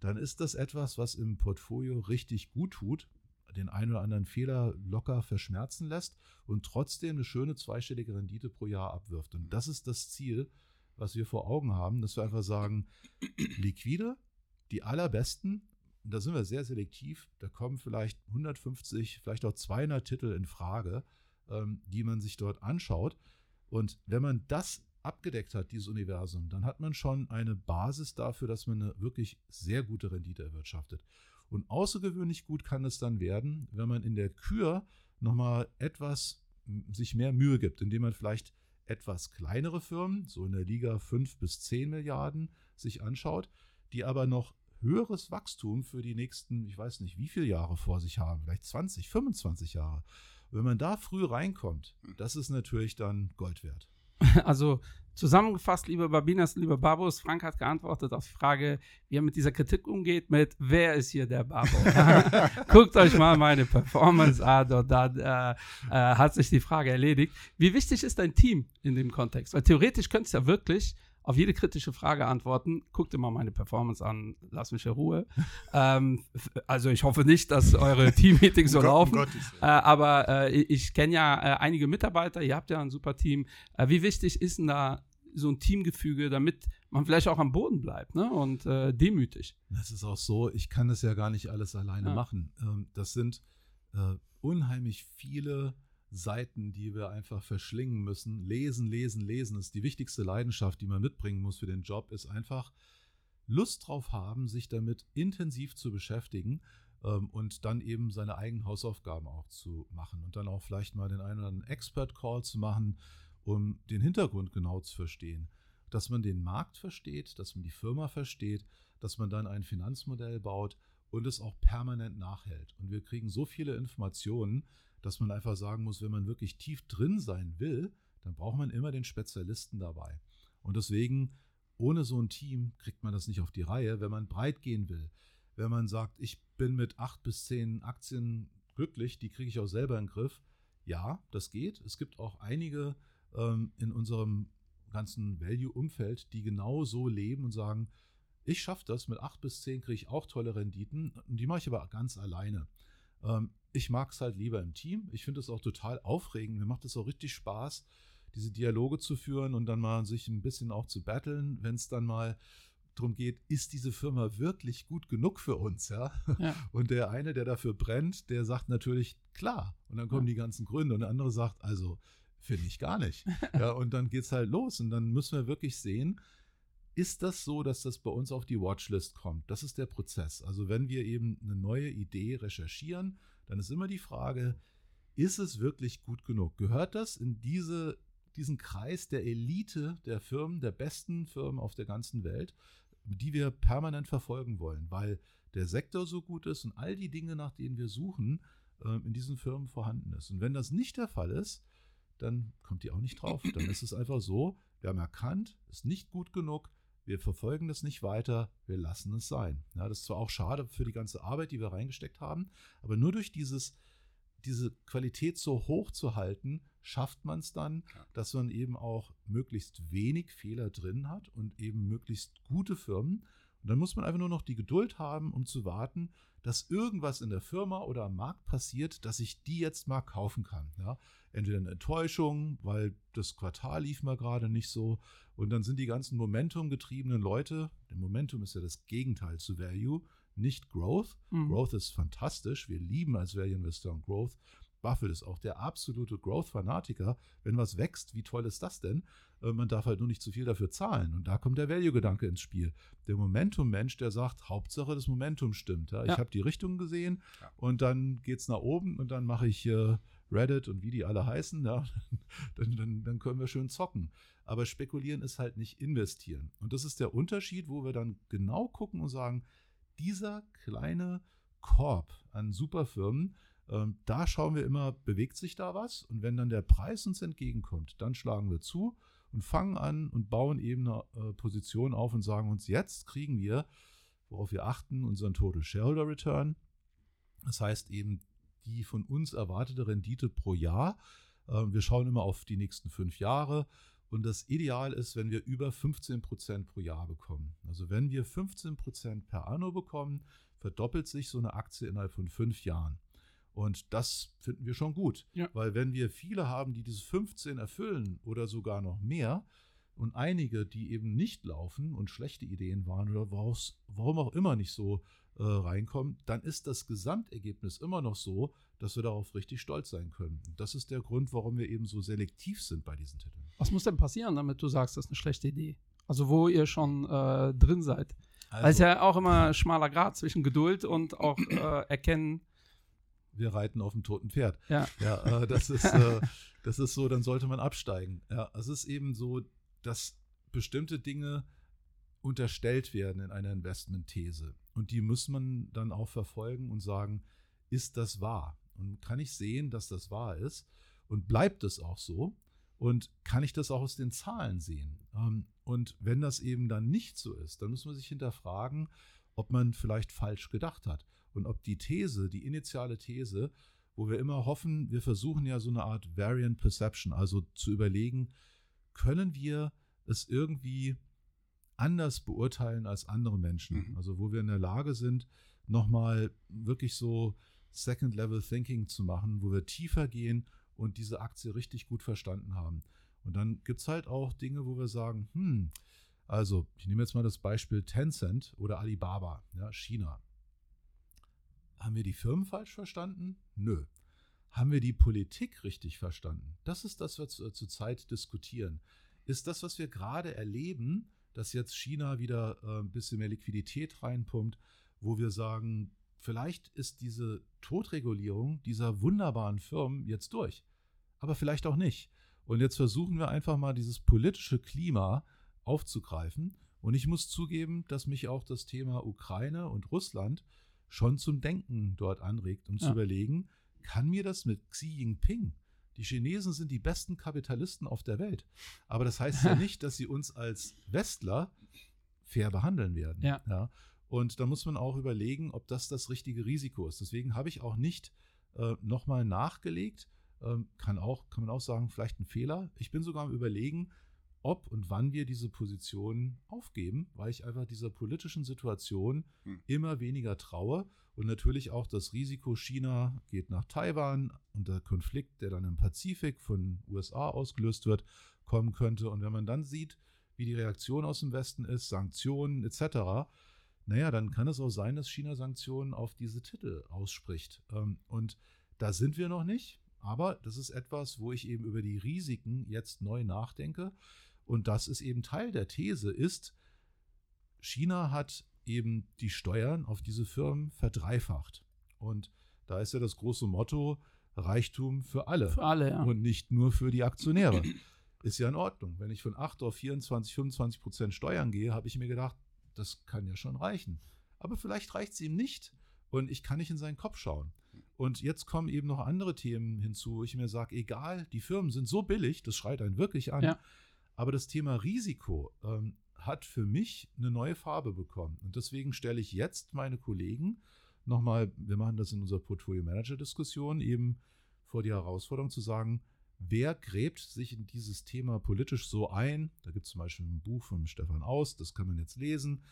dann ist das etwas, was im Portfolio richtig gut tut, den einen oder anderen Fehler locker verschmerzen lässt und trotzdem eine schöne zweistellige Rendite pro Jahr abwirft. Und das ist das Ziel, was wir vor Augen haben, dass wir einfach sagen, liquide, die allerbesten, und da sind wir sehr selektiv, da kommen vielleicht 150, vielleicht auch 200 Titel in Frage, ähm, die man sich dort anschaut. Und wenn man das abgedeckt hat, dieses Universum, dann hat man schon eine Basis dafür, dass man eine wirklich sehr gute Rendite erwirtschaftet. Und außergewöhnlich gut kann es dann werden, wenn man in der Kür nochmal etwas sich mehr Mühe gibt, indem man vielleicht etwas kleinere Firmen, so in der Liga 5 bis 10 Milliarden, sich anschaut, die aber noch höheres Wachstum für die nächsten, ich weiß nicht, wie viele Jahre vor sich haben, vielleicht 20, 25 Jahre. wenn man da früh reinkommt, das ist natürlich dann Gold wert. <laughs> Also zusammengefasst, liebe Babinas, liebe Babos, Frank hat geantwortet auf die Frage, wie er mit dieser Kritik umgeht, mit wer ist hier der Babo? <laughs> <laughs> Guckt euch mal meine Performance an und dann äh, äh, hat sich die Frage erledigt. Wie wichtig ist dein Team in dem Kontext? Weil theoretisch könntest du ja wirklich auf jede kritische Frage antworten. Guckt mal meine Performance an, lass mich in Ruhe. <laughs> ähm, also ich hoffe nicht, dass eure <laughs> Team-Meetings so laufen. Äh, aber äh, ich kenne ja äh, einige Mitarbeiter, ihr habt ja ein super Team. Äh, wie wichtig ist denn da so ein Teamgefüge, damit man vielleicht auch am Boden bleibt ne? und äh, demütig? Das ist auch so, ich kann das ja gar nicht alles alleine ja. machen. Ähm, das sind äh, unheimlich viele Seiten, die wir einfach verschlingen müssen. Lesen, lesen, lesen ist die wichtigste Leidenschaft, die man mitbringen muss für den Job, ist einfach Lust drauf haben, sich damit intensiv zu beschäftigen ähm, und dann eben seine eigenen Hausaufgaben auch zu machen und dann auch vielleicht mal den einen oder anderen Expert-Call zu machen, um den Hintergrund genau zu verstehen. Dass man den Markt versteht, dass man die Firma versteht, dass man dann ein Finanzmodell baut und es auch permanent nachhält. Und wir kriegen so viele Informationen, dass man einfach sagen muss, wenn man wirklich tief drin sein will, dann braucht man immer den Spezialisten dabei. Und deswegen, ohne so ein Team kriegt man das nicht auf die Reihe, wenn man breit gehen will. Wenn man sagt, ich bin mit acht bis zehn Aktien glücklich, die kriege ich auch selber in den Griff. Ja, das geht. Es gibt auch einige ähm, in unserem ganzen Value-Umfeld, die genau so leben und sagen, ich schaffe das, mit acht bis zehn kriege ich auch tolle Renditen. Die mache ich aber ganz alleine. Ähm, ich mag es halt lieber im Team. Ich finde es auch total aufregend. Mir macht es auch richtig Spaß, diese Dialoge zu führen und dann mal sich ein bisschen auch zu battlen, wenn es dann mal darum geht, ist diese Firma wirklich gut genug für uns, ja? Ja. <laughs> Und der eine, der dafür brennt, der sagt natürlich, klar. Und dann kommen Ja. die ganzen Gründe. Und der andere sagt, also, finde ich gar nicht. <laughs> ja, und dann geht's halt los. Und dann müssen wir wirklich sehen, ist das so, dass das bei uns auf die Watchlist kommt? Das ist der Prozess. Also wenn wir eben eine neue Idee recherchieren, dann ist immer die Frage, ist es wirklich gut genug? Gehört das in diese, diesen Kreis der Elite der Firmen, der besten Firmen auf der ganzen Welt, die wir permanent verfolgen wollen, weil der Sektor so gut ist und all die Dinge, nach denen wir suchen, ähm, in diesen Firmen vorhanden ist. Und wenn das nicht der Fall ist, dann kommt die auch nicht drauf. Dann ist es einfach so, wir haben erkannt, ist nicht gut genug, wir verfolgen das nicht weiter, wir lassen es sein. Ja, das ist zwar auch schade für die ganze Arbeit, die wir reingesteckt haben, aber nur durch dieses, diese Qualität so hoch zu halten, schafft man es dann, Ja. dass man eben auch möglichst wenig Fehler drin hat und eben möglichst gute Firmen. Und dann muss man einfach nur noch die Geduld haben, um zu warten, dass irgendwas in der Firma oder am Markt passiert, dass ich die jetzt mal kaufen kann. Ja? Entweder eine Enttäuschung, weil das Quartal lief mal gerade nicht so. Und dann sind die ganzen Momentum-getriebenen Leute, der Momentum ist ja das Gegenteil zu Value, nicht Growth. Mhm. Growth ist fantastisch. Wir lieben als Value Investor Growth. Buffett ist auch der absolute Growth-Fanatiker. Wenn was wächst, wie toll ist das denn? Äh, Man darf halt nur nicht zu viel dafür zahlen. Und da kommt der Value-Gedanke ins Spiel. Der Momentum-Mensch, der sagt, Hauptsache das Momentum stimmt. Ja, ich Ja. habe die Richtung gesehen Ja. und dann geht es nach oben und dann mache ich äh, Reddit und wie die alle heißen. Ja, <laughs> dann, dann, dann können wir schön zocken. Aber spekulieren ist halt nicht investieren. Und das ist der Unterschied, wo wir dann genau gucken und sagen, dieser kleine Korb an Superfirmen, ähm, da schauen wir immer, bewegt sich da was? Und wenn dann der Preis uns entgegenkommt, dann schlagen wir zu und fangen an und bauen eben eine äh, Position auf und sagen uns, jetzt kriegen wir, worauf wir achten, unseren Total Shareholder Return. Das heißt eben die von uns erwartete Rendite pro Jahr. Ähm, wir schauen immer auf die nächsten fünf Jahre. Und das Ideal ist, wenn wir über 15 Prozent pro Jahr bekommen. Also wenn wir 15 Prozent per Anno bekommen, verdoppelt sich so eine Aktie innerhalb von fünf Jahren. Und das finden wir schon gut. Ja. Weil wenn wir viele haben, die diese 15 erfüllen oder sogar noch mehr und einige, die eben nicht laufen und schlechte Ideen waren oder warum auch immer nicht so äh, reinkommen, dann ist das Gesamtergebnis immer noch so, dass wir darauf richtig stolz sein können. Und das ist der Grund, warum wir eben so selektiv sind bei diesen Titeln. Was muss denn passieren, damit du sagst, das ist eine schlechte Idee? Also wo ihr schon äh, drin seid. Es Also, ja auch immer schmaler Grad zwischen Geduld und auch äh, Erkennen. Wir reiten auf dem toten Pferd. Ja. Ja, äh, das, ist, äh, das ist so, dann sollte man absteigen. Ja, es ist eben so, dass bestimmte Dinge unterstellt werden in einer Investmentthese. Und die muss man dann auch verfolgen und sagen, ist das wahr? Und kann ich sehen, dass das wahr ist? Und bleibt es auch so? Und kann ich das auch aus den Zahlen sehen? Ähm, Und wenn das eben dann nicht so ist, dann muss man sich hinterfragen, ob man vielleicht falsch gedacht hat. Und ob die These, die initiale These, wo wir immer hoffen, wir versuchen ja so eine Art Variant Perception, also zu überlegen, können wir es irgendwie anders beurteilen als andere Menschen? Mhm. Also wo wir in der Lage sind, nochmal wirklich so Second-Level Thinking zu machen, wo wir tiefer gehen und diese Aktie richtig gut verstanden haben. Und dann gibt es halt auch Dinge, wo wir sagen, hm, also ich nehme jetzt mal das Beispiel Tencent oder Alibaba, ja, China. Haben wir die Firmen falsch verstanden? Nö. Haben wir die Politik richtig verstanden? Das ist das, was wir zurzeit diskutieren. Ist das, was wir gerade erleben, dass jetzt China wieder äh, ein bisschen mehr Liquidität reinpumpt, wo wir sagen, vielleicht ist diese Totregulierung dieser wunderbaren Firmen jetzt durch, aber vielleicht auch nicht. Und jetzt versuchen wir einfach mal dieses politische Klima aufzugreifen. Und ich muss zugeben, dass mich auch das Thema Ukraine und Russland schon zum Denken dort anregt, um zu Ja. überlegen, kann mir das mit Xi Jinping? Die Chinesen sind die besten Kapitalisten auf der Welt. Aber das heißt ja <laughs> nicht, dass sie uns als Westler fair behandeln werden. Ja. Und da muss man auch überlegen, ob das das richtige Risiko ist. Deswegen habe ich auch nicht äh, nochmal nachgelegt. Ähm, kann, auch, kann man auch sagen, vielleicht ein Fehler. Ich bin sogar am Überlegen, ob und wann wir diese Position aufgeben, weil ich einfach dieser politischen Situation Hm. immer weniger traue und natürlich auch das Risiko, China geht nach Taiwan und der Konflikt, der dann im Pazifik von USA ausgelöst wird, kommen könnte. Und wenn man dann sieht, wie die Reaktion aus dem Westen ist, Sanktionen etc., naja, dann kann es auch sein, dass China Sanktionen auf diese Titel ausspricht. Ähm, und da sind wir noch nicht, aber das ist etwas, wo ich eben über die Risiken jetzt neu nachdenke. Und das ist eben Teil der These, ist, China hat eben die Steuern auf diese Firmen verdreifacht. Und da ist ja das große Motto, Reichtum für alle. Für alle, ja. Und nicht nur für die Aktionäre. ist ja in Ordnung. Wenn ich von 8 auf 24, 25 Prozent Steuern gehe, habe ich mir gedacht, das kann ja schon reichen. Aber vielleicht reicht es ihm nicht und ich kann nicht in seinen Kopf schauen. Und jetzt kommen eben noch andere Themen hinzu, wo ich mir sage, egal, die Firmen sind so billig, das schreit einen wirklich an. Ja. Aber das Thema Risiko ähm, hat für mich eine neue Farbe bekommen. Und deswegen stelle ich jetzt meine Kollegen nochmal, wir machen das in unserer Portfolio-Manager-Diskussion, eben vor die Herausforderung zu sagen, wer gräbt sich in dieses Thema politisch so ein? Da gibt es zum Beispiel ein Buch von Stefan Aus, das kann man jetzt lesen.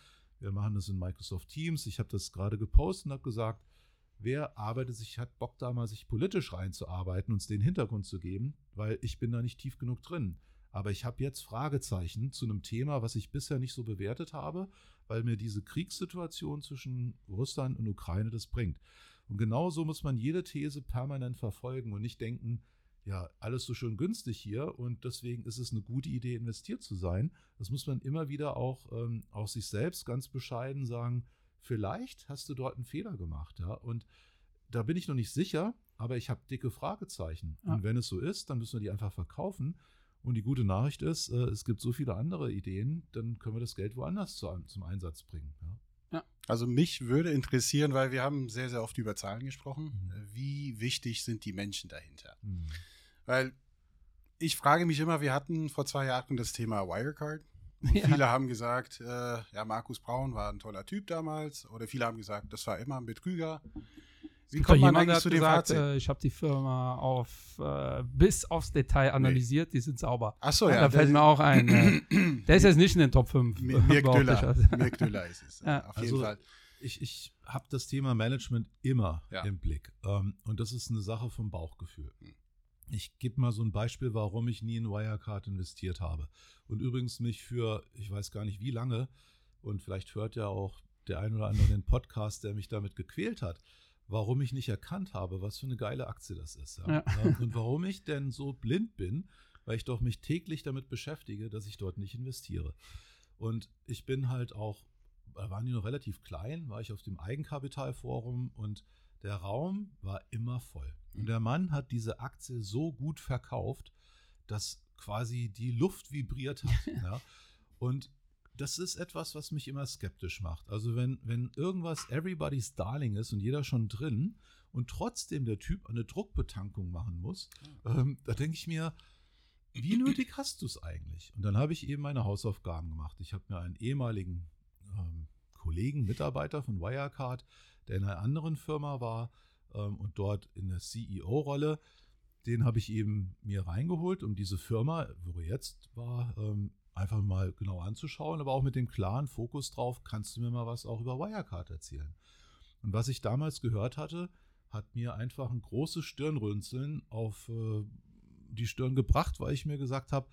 Wir machen das in Microsoft Teams. Ich habe das gerade gepostet und habe gesagt, wer arbeitet sich, hat Bock da mal sich politisch reinzuarbeiten, uns den Hintergrund zu geben, weil ich bin da nicht tief genug drin. Aber ich habe jetzt Fragezeichen zu einem Thema, was ich bisher nicht so bewertet habe, weil mir diese Kriegssituation zwischen Russland und Ukraine das bringt. Und genau so muss man jede These permanent verfolgen und nicht denken, ja, alles so schön günstig hier und deswegen ist es eine gute Idee, investiert zu sein. Das muss man immer wieder auch ähm, aus sich selbst ganz bescheiden sagen, vielleicht hast du dort einen Fehler gemacht, ja, und da bin ich noch nicht sicher, aber ich habe dicke Fragezeichen. Ja. Und wenn es so ist, dann müssen wir die einfach verkaufen. Und die gute Nachricht ist, äh, es gibt so viele andere Ideen, dann können wir das Geld woanders zu, zum Einsatz bringen. Ja. Ja. Also mich würde interessieren, weil wir haben sehr, sehr oft über Zahlen gesprochen. Mhm. Wie wichtig sind die Menschen dahinter? Mhm. Weil ich frage mich immer, wir hatten vor zwei Jahren das Thema Wirecard. <laughs> Und ja. viele haben gesagt, äh, ja, Markus Braun war ein toller Typ damals. Oder viele haben gesagt, das war immer ein Betrüger. Wie kommt man eigentlich zu dem gesagt, Fazit? Äh, ich habe die Firma auf äh, bis aufs Detail analysiert, nee. die sind sauber. Ach so, ja. Da fällt mir auch ein. äh, <coughs> der ist jetzt nicht in den Top 5. Mirk Düller. Mirk Düller ist es. <laughs> Ja. Auf jeden also, Fall. Ich, ich habe das Thema Management immer ja. im Blick. Ähm, und das ist eine Sache vom Bauchgefühl. Hm. Ich gebe mal so ein Beispiel, warum ich nie in Wirecard investiert habe. Und übrigens mich für, ich weiß gar nicht wie lange, und vielleicht hört ja auch der ein oder andere den Podcast, der mich damit gequält hat, warum ich nicht erkannt habe, was für eine geile Aktie das ist. Ja. Ja. Und warum ich denn so blind bin, weil ich doch mich täglich damit beschäftige, dass ich dort nicht investiere. Und ich bin halt auch, da waren die noch relativ klein, war ich auf dem Eigenkapitalforum und der Raum war immer voll. Und der Mann hat diese Aktie so gut verkauft, dass quasi die Luft vibriert hat. <laughs> ja. Und das ist etwas, was mich immer skeptisch macht. Also wenn, wenn irgendwas everybody's darling ist und jeder schon drin und trotzdem der Typ eine Druckbetankung machen muss, ähm, da denke ich mir, wie nötig hast du es eigentlich? Und dann habe ich eben meine Hausaufgaben gemacht. Ich habe mir einen ehemaligen ähm, Kollegen, Mitarbeiter von Wirecard, der in einer anderen Firma war, ähm, und dort in der CEO-Rolle. Den habe ich eben mir reingeholt, um diese Firma, wo er jetzt war, ähm, einfach mal genau anzuschauen, aber auch mit dem klaren Fokus drauf, kannst du mir mal was auch über Wirecard erzählen. Und was ich damals gehört hatte, hat mir einfach ein großes Stirnrunzeln auf äh, die Stirn gebracht, weil ich mir gesagt habe,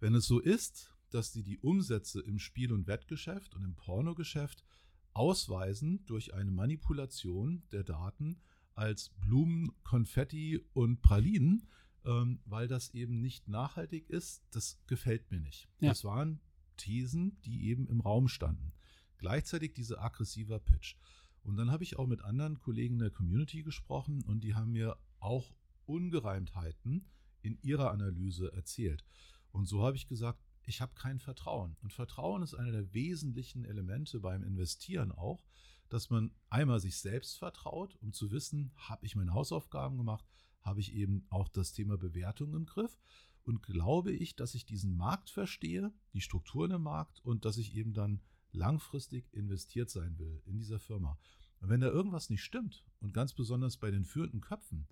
wenn es so ist, dass die die Umsätze im Spiel- und Wettgeschäft und im Pornogeschäft ausweisen durch eine Manipulation der Daten, als Blumen, Konfetti und Pralinen, ähm, weil das eben nicht nachhaltig ist. Das gefällt mir nicht. Ja. Das waren Thesen, die eben im Raum standen. Gleichzeitig dieser aggressiver Pitch. Und dann habe ich auch mit anderen Kollegen der Community gesprochen und die haben mir auch Ungereimtheiten in ihrer Analyse erzählt. Und so habe ich gesagt, ich habe kein Vertrauen. Und Vertrauen ist einer der wesentlichen Elemente beim Investieren auch, dass man einmal sich selbst vertraut, um zu wissen, habe ich meine Hausaufgaben gemacht, habe ich eben auch das Thema Bewertung im Griff und glaube ich, dass ich diesen Markt verstehe, die Strukturen im Markt und dass ich eben dann langfristig investiert sein will in dieser Firma. Und wenn da irgendwas nicht stimmt und ganz besonders bei den führenden Köpfen,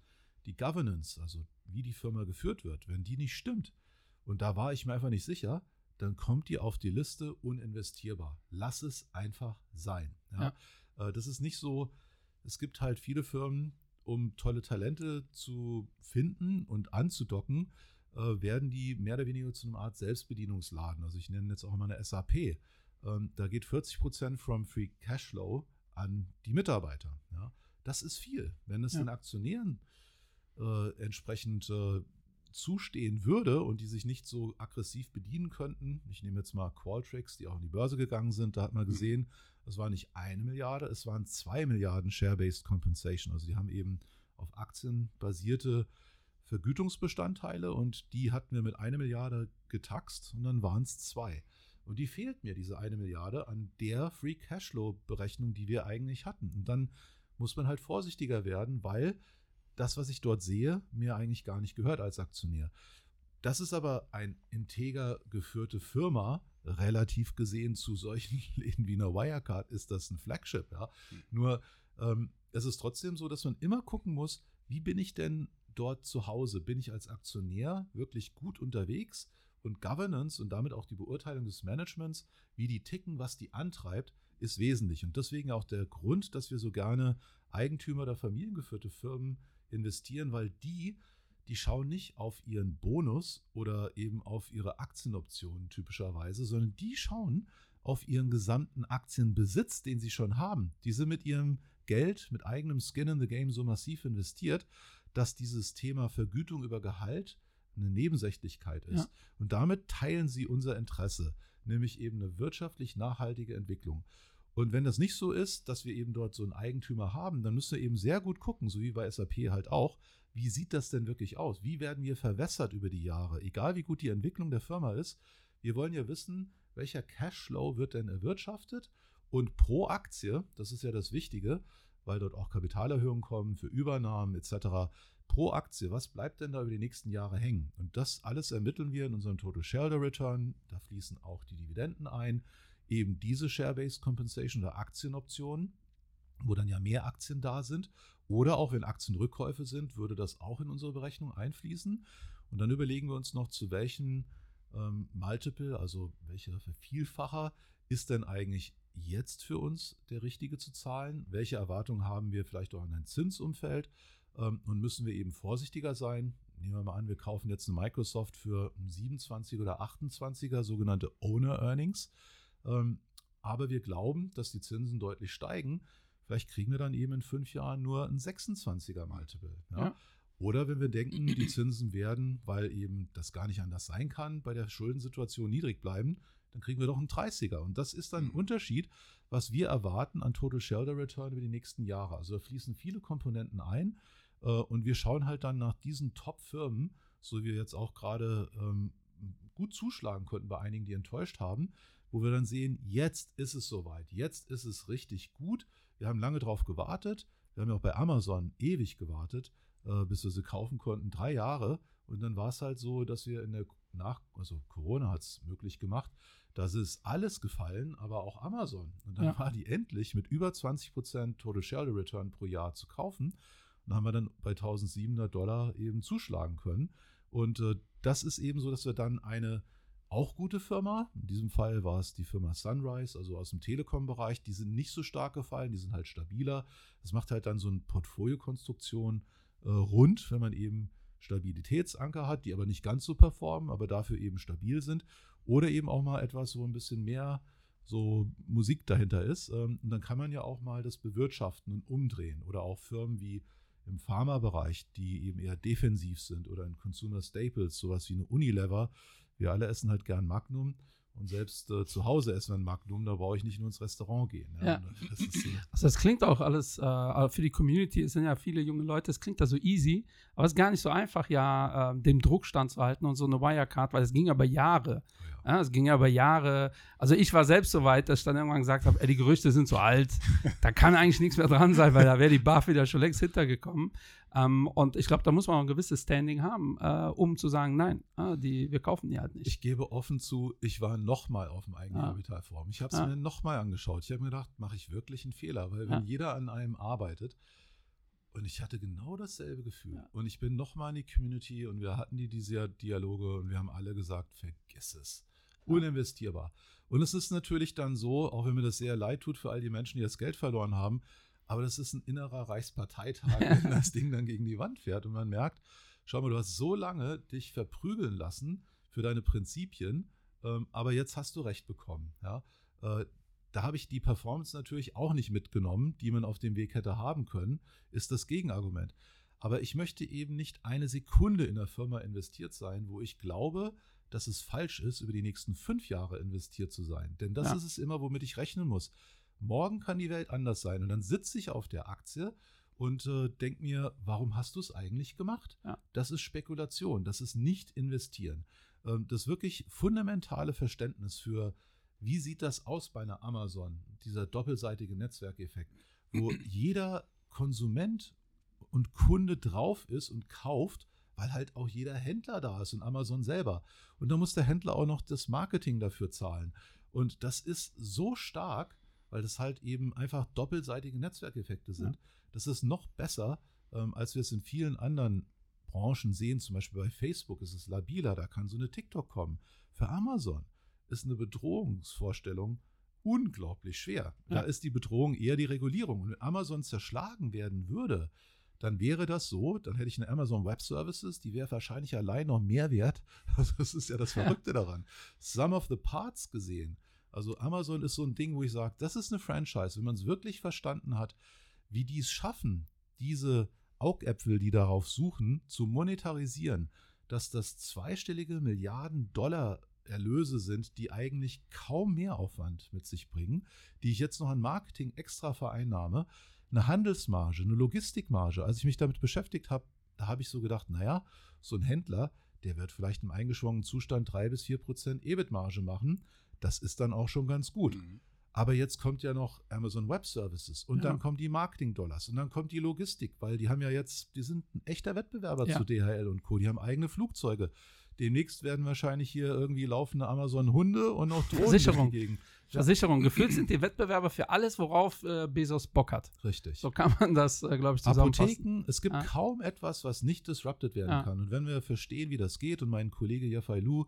die Governance, also wie die Firma geführt wird, wenn die nicht stimmt, und da war ich mir einfach nicht sicher, dann kommt die auf die Liste uninvestierbar. Lass es einfach sein. Ja? Ja. Äh, das ist nicht so, es gibt halt viele Firmen, um tolle Talente zu finden und anzudocken, äh, werden die mehr oder weniger zu einer Art Selbstbedienungsladen. Also ich nenne jetzt auch mal eine SAP. Ähm, da geht 40 Prozent from Free Cashflow an die Mitarbeiter. Ja. Das ist viel. Wenn es ja. den Aktionären äh, entsprechend äh, zustehen würde und die sich nicht so aggressiv bedienen könnten, ich nehme jetzt mal Qualtrics, die auch in die Börse gegangen sind, da hat man mhm. gesehen, es war nicht eine Milliarde, es waren zwei Milliarden Share-Based Compensation. Also die haben eben auf Aktien basierte Vergütungsbestandteile und die hatten wir mit einer Milliarde getaxt und dann waren es zwei. Und die fehlt mir, diese eine Milliarde, an der Free Cashflow-Berechnung, die wir eigentlich hatten. Und dann muss man halt vorsichtiger werden, weil das, was ich dort sehe, mir eigentlich gar nicht gehört als Aktionär. Das ist aber eine integer geführte Firma, relativ gesehen zu solchen <laughs> Läden wie einer Wirecard ist das ein Flagship. Ja? Mhm. Nur ähm, es ist trotzdem so, dass man immer gucken muss, wie bin ich denn dort zu Hause? Bin ich als Aktionär wirklich gut unterwegs? Und Governance und damit auch die Beurteilung des Managements, wie die ticken, was die antreibt, ist wesentlich. Und deswegen auch der Grund, dass wir so gerne Eigentümer oder familiengeführte Firmen investieren, weil die, die schauen nicht auf ihren Bonus oder eben auf ihre Aktienoptionen typischerweise, sondern die schauen auf ihren gesamten Aktienbesitz, den sie schon haben. Die sind mit ihrem Geld, mit eigenem Skin in the Game so massiv investiert, dass dieses Thema Vergütung über Gehalt eine Nebensächlichkeit ist. Ja. Und damit teilen sie unser Interesse, nämlich eben eine wirtschaftlich nachhaltige Entwicklung. Und wenn das nicht so ist, dass wir eben dort so einen Eigentümer haben, dann müssen wir eben sehr gut gucken, so wie bei SAP halt auch, wie sieht das denn wirklich aus? Wie werden wir verwässert über die Jahre? Egal wie gut die Entwicklung der Firma ist, wir wollen ja wissen, welcher Cashflow wird denn erwirtschaftet und pro Aktie, das ist ja das Wichtige, weil dort auch Kapitalerhöhungen kommen für Übernahmen etc. Pro Aktie, was bleibt denn da über die nächsten Jahre hängen? Und das alles ermitteln wir in unserem Total Shareholder Return. Da fließen auch die Dividenden ein eben diese Share-Based Compensation oder Aktienoptionen, wo dann ja mehr Aktien da sind. Oder auch wenn Aktienrückkäufe sind, würde das auch in unsere Berechnung einfließen. Und dann überlegen wir uns noch, zu welchen ähm, Multiple, also welcher Vervielfacher ist denn eigentlich jetzt für uns der richtige zu zahlen? Welche Erwartungen haben wir vielleicht auch an ein Zinsumfeld? Ähm, und müssen wir eben vorsichtiger sein? Nehmen wir mal an, wir kaufen jetzt eine Microsoft für 27 oder 28er sogenannte Owner Earnings. Ähm, aber wir glauben, dass die Zinsen deutlich steigen. Vielleicht kriegen wir dann eben in fünf Jahren nur ein 26er Multiple. Ja? Ja. Oder wenn wir denken, die Zinsen werden, weil eben das gar nicht anders sein kann, bei der Schuldensituation niedrig bleiben, dann kriegen wir doch einen 30er. Und das ist dann ein mhm. Unterschied, was wir erwarten an Total Shareholder Return über die nächsten Jahre. Also da fließen viele Komponenten ein äh, und wir schauen halt dann nach diesen Top-Firmen, so wie wir jetzt auch gerade ähm, gut zuschlagen konnten bei einigen, die enttäuscht haben, wo wir dann sehen, jetzt ist es soweit, jetzt ist es richtig gut. Wir haben lange drauf gewartet. Wir haben ja auch bei Amazon ewig gewartet, äh, bis wir sie kaufen konnten, drei Jahre. Und dann war es halt so, dass wir in der nach, also Corona hat es möglich gemacht, da ist alles gefallen, aber auch Amazon. Und dann ja. war die endlich mit über 20% Total Shareholder Return pro Jahr zu kaufen. Und haben wir dann bei 1700 Dollar eben zuschlagen können. Und äh, das ist eben so, dass wir dann eine auch gute Firma. In diesem Fall war es die Firma Sunrise, also aus dem Telekom-Bereich. Die sind nicht so stark gefallen, die sind halt stabiler. Das macht halt dann so eine Portfoliokonstruktion äh, rund, wenn man eben Stabilitätsanker hat, die aber nicht ganz so performen, aber dafür eben stabil sind. Oder eben auch mal etwas, wo ein bisschen mehr so Musik dahinter ist. Ähm, und dann kann man ja auch mal das bewirtschaften und umdrehen. Oder auch Firmen wie im Pharmabereich, die eben eher defensiv sind oder in Consumer Staples, sowas wie eine Unilever, wir alle essen halt gern Magnum. Und selbst äh, zu Hause essen wir ein Magnum, da brauche ich nicht nur ins Restaurant gehen. Ja. Ja. Das, so. <laughs> also das klingt auch alles äh, für die Community, es sind ja viele junge Leute, es klingt da so easy, aber es ist gar nicht so einfach, ja, äh, dem Druck standzuhalten und so eine Wirecard, weil es ging aber Jahre. Ja. es ging aber Jahre. Also ich war selbst so weit, dass ich dann irgendwann gesagt habe, die Gerüchte sind so alt, da kann eigentlich nichts mehr dran sein, weil da wäre die BAF wieder schon längst hintergekommen. Ähm, und ich glaube, da muss man auch ein gewisses Standing haben, äh, um zu sagen, nein, äh, die, wir kaufen die halt nicht. Ich gebe offen zu, ich war nochmal auf dem Eigenkapitalforum. Ich habe es ja. mir nochmal angeschaut. Ich habe mir gedacht, mache ich wirklich einen Fehler? Weil wenn ja. jeder an einem arbeitet, und ich hatte genau dasselbe Gefühl. Ja. Und ich bin nochmal in die Community und wir hatten die diese Dialoge und wir haben alle gesagt, vergiss es. Uninvestierbar. Und es ist natürlich dann so, auch wenn mir das sehr leid tut für all die Menschen, die das Geld verloren haben, aber das ist ein innerer Reichsparteitag, <laughs> wenn das Ding dann gegen die Wand fährt und man merkt, schau mal, du hast so lange dich verprügeln lassen für deine Prinzipien, ähm, aber jetzt hast du recht bekommen. Ja? Äh, da habe ich die Performance natürlich auch nicht mitgenommen, die man auf dem Weg hätte haben können, ist das Gegenargument. Aber ich möchte eben nicht eine Sekunde in der Firma investiert sein, wo ich glaube, dass es falsch ist, über die nächsten fünf Jahre investiert zu sein. Denn das ja. ist es immer, womit ich rechnen muss. Morgen kann die Welt anders sein. Und dann sitze ich auf der Aktie und äh, denke mir, warum hast du es eigentlich gemacht? Ja. Das ist Spekulation, das ist nicht investieren. Ähm, das wirklich fundamentale Verständnis für, wie sieht das aus bei einer Amazon, dieser doppelseitige Netzwerkeffekt, wo <clears throat> jeder Konsument und Kunde drauf ist und kauft, weil halt auch jeder Händler da ist und Amazon selber. Und da muss der Händler auch noch das Marketing dafür zahlen. Und das ist so stark, weil das halt eben einfach doppelseitige Netzwerkeffekte sind. Ja. Das ist noch besser, ähm, als wir es in vielen anderen Branchen sehen. Zum Beispiel bei Facebook ist es labiler, da kann so eine TikTok kommen. Für Amazon ist eine Bedrohungsvorstellung unglaublich schwer. Ja. Da ist die Bedrohung eher die Regulierung. Und wenn Amazon zerschlagen werden würde, dann wäre das so, dann hätte ich eine Amazon Web Services, die wäre wahrscheinlich allein noch mehr wert. <laughs> Also das ist ja das Verrückte daran. Sum of the Parts gesehen. Also Amazon ist so ein Ding, wo ich sage, das ist eine Franchise, wenn man es wirklich verstanden hat, wie die es schaffen, diese Augäpfel, die darauf suchen, zu monetarisieren, dass das zweistellige Milliarden Dollar Erlöse sind, die eigentlich kaum Mehraufwand mit sich bringen, die ich jetzt noch an Marketing extra vereinnahme, eine Handelsmarge, eine Logistikmarge. Als ich mich damit beschäftigt habe, da habe ich so gedacht, naja, so ein Händler, der wird vielleicht im eingeschwungenen Zustand drei bis vier Prozent EBIT-Marge machen. Das ist dann auch schon ganz gut. Mhm. Aber jetzt kommt ja noch Amazon Web Services und ja. dann kommen die Marketing-Dollars und dann kommt die Logistik, weil die haben ja jetzt, die sind ein echter Wettbewerber ja. zu DHL und Co. Die haben eigene Flugzeuge. Demnächst werden wahrscheinlich hier irgendwie laufende Amazon-Hunde und noch Drohnen Versicherung. Gegen. Versicherung. Gefühlt sind die Wettbewerber für alles, worauf äh, Bezos Bock hat. Richtig. So kann man das, äh, glaube ich, zusammenfassen. Apotheken, es gibt ah. kaum etwas, was nicht disrupted werden ah. kann. Und wenn wir verstehen, wie das geht, und mein Kollege Jafai Lu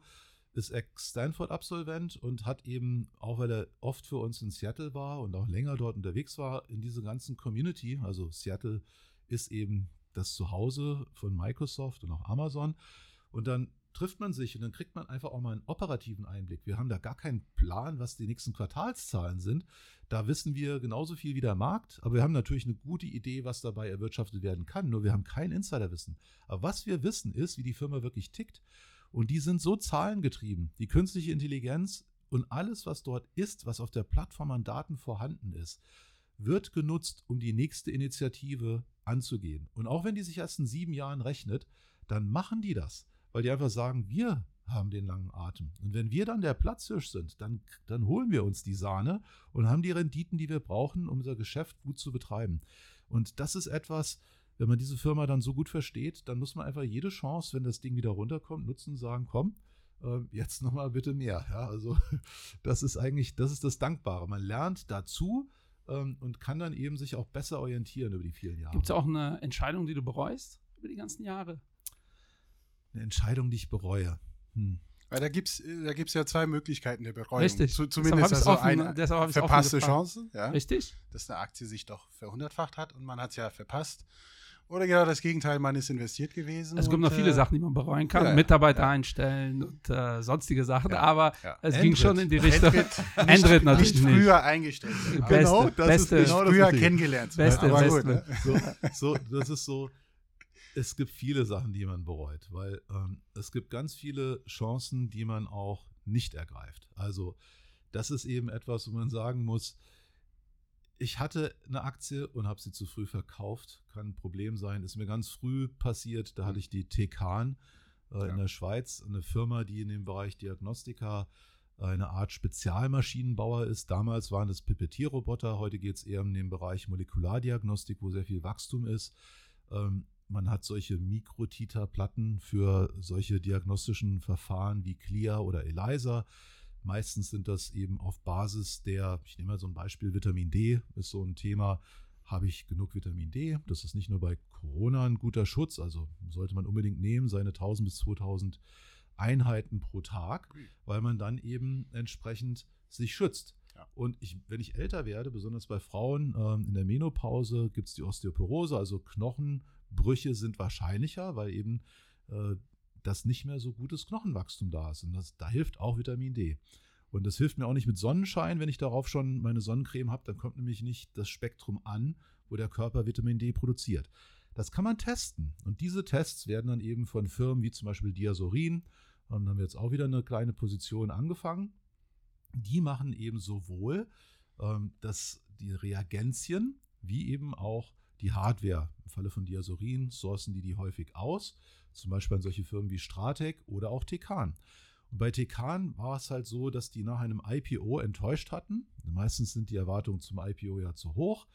ist Ex-Stanford-Absolvent und hat eben, auch weil er oft für uns in Seattle war und auch länger dort unterwegs war, in dieser ganzen Community, also Seattle ist eben das Zuhause von Microsoft und auch Amazon. Und dann trifft man sich und dann kriegt man einfach auch mal einen operativen Einblick. Wir haben da gar keinen Plan, was die nächsten Quartalszahlen sind. Da wissen wir genauso viel wie der Markt, aber wir haben natürlich eine gute Idee, was dabei erwirtschaftet werden kann. Nur wir haben kein Insiderwissen. Aber was wir wissen, ist, wie die Firma wirklich tickt. Und die sind so zahlengetrieben. Die künstliche Intelligenz und alles, was dort ist, was auf der Plattform an Daten vorhanden ist, wird genutzt, um die nächste Initiative anzugehen. Und auch wenn die sich erst in sieben Jahren rechnet, dann machen die das, weil die einfach sagen, wir haben den langen Atem. Und wenn wir dann der Platzhirsch sind, dann, dann holen wir uns die Sahne und haben die Renditen, die wir brauchen, um unser Geschäft gut zu betreiben. Und das ist etwas, wenn man diese Firma dann so gut versteht, dann muss man einfach jede Chance, wenn das Ding wieder runterkommt, nutzen und sagen, komm, ähm, jetzt nochmal bitte mehr. Ja, also <laughs> das ist eigentlich, das ist das Dankbare. Man lernt dazu ähm, und kann dann eben sich auch besser orientieren über die vielen Jahre. Gibt es auch eine Entscheidung, die du bereust über die ganzen Jahre? Eine Entscheidung, die ich bereue. Hm. Weil da gibt es da gibt's ja zwei Möglichkeiten der Bereuung. Richtig. Zu, zumindest also offen, eine verpasste Chance. Ja, Richtig. Dass eine Aktie sich doch verhundertfacht hat und man hat es ja verpasst. Oder genau das Gegenteil, man ist investiert gewesen. Es gibt noch viele äh, Sachen, die man bereuen kann. Ja, Mitarbeiter ja. einstellen und äh, sonstige Sachen. Ja, aber es Endrit. ging schon in die Richtung. Endrit <laughs> natürlich nicht. früher eingestellt. Beste, genau, das beste, ist genau früher kennengelernt. Beste, aber beste. Gut, ne? so, so, das ist so. Es gibt viele Sachen, die man bereut, weil ähm, es gibt ganz viele Chancen, die man auch nicht ergreift. Also das ist eben etwas, wo man sagen muss, ich hatte eine Aktie und habe sie zu früh verkauft. Kann ein Problem sein. Ist mir ganz früh passiert. Da hatte ich die Tekan äh, ja. in der Schweiz, eine Firma, die in dem Bereich Diagnostika äh, eine Art Spezialmaschinenbauer ist. Damals waren es Pipettierroboter. Heute geht es eher um den Bereich Molekulardiagnostik, wo sehr viel Wachstum ist. Ähm, man hat solche Mikrotiter-Platten für solche diagnostischen Verfahren wie CLIA oder ELISA. Meistens sind das eben auf Basis der, ich nehme mal so ein Beispiel, Vitamin D ist so ein Thema. Habe ich genug Vitamin D? Das ist nicht nur bei Corona ein guter Schutz, also sollte man unbedingt nehmen, seine 1000 bis 2000 Einheiten pro Tag, weil man dann eben entsprechend sich schützt. Ja. Und ich, wenn ich älter werde, besonders bei Frauen, ähm, in der Menopause gibt es die Osteoporose, also Knochen, Knochenbrüche sind wahrscheinlicher, weil eben äh, das nicht mehr so gutes Knochenwachstum da ist. Und das, da hilft auch Vitamin D. Und das hilft mir auch nicht mit Sonnenschein, wenn ich darauf schon meine Sonnencreme habe. Dann kommt nämlich nicht das Spektrum an, wo der Körper Vitamin D produziert. Das kann man testen. Und diese Tests werden dann eben von Firmen wie zum Beispiel Diasorin, und haben wir jetzt auch wieder eine kleine Position angefangen. Die machen eben sowohl ähm, das, die Reagenzien wie eben auch die Hardware. Im Falle von Diasorin sourcen die die häufig aus, zum Beispiel an solche Firmen wie Stratec oder auch Tekan. Und bei Tekan war es halt so, dass die nach einem IPO enttäuscht hatten. Meistens sind die Erwartungen zum IPO ja zu hoch.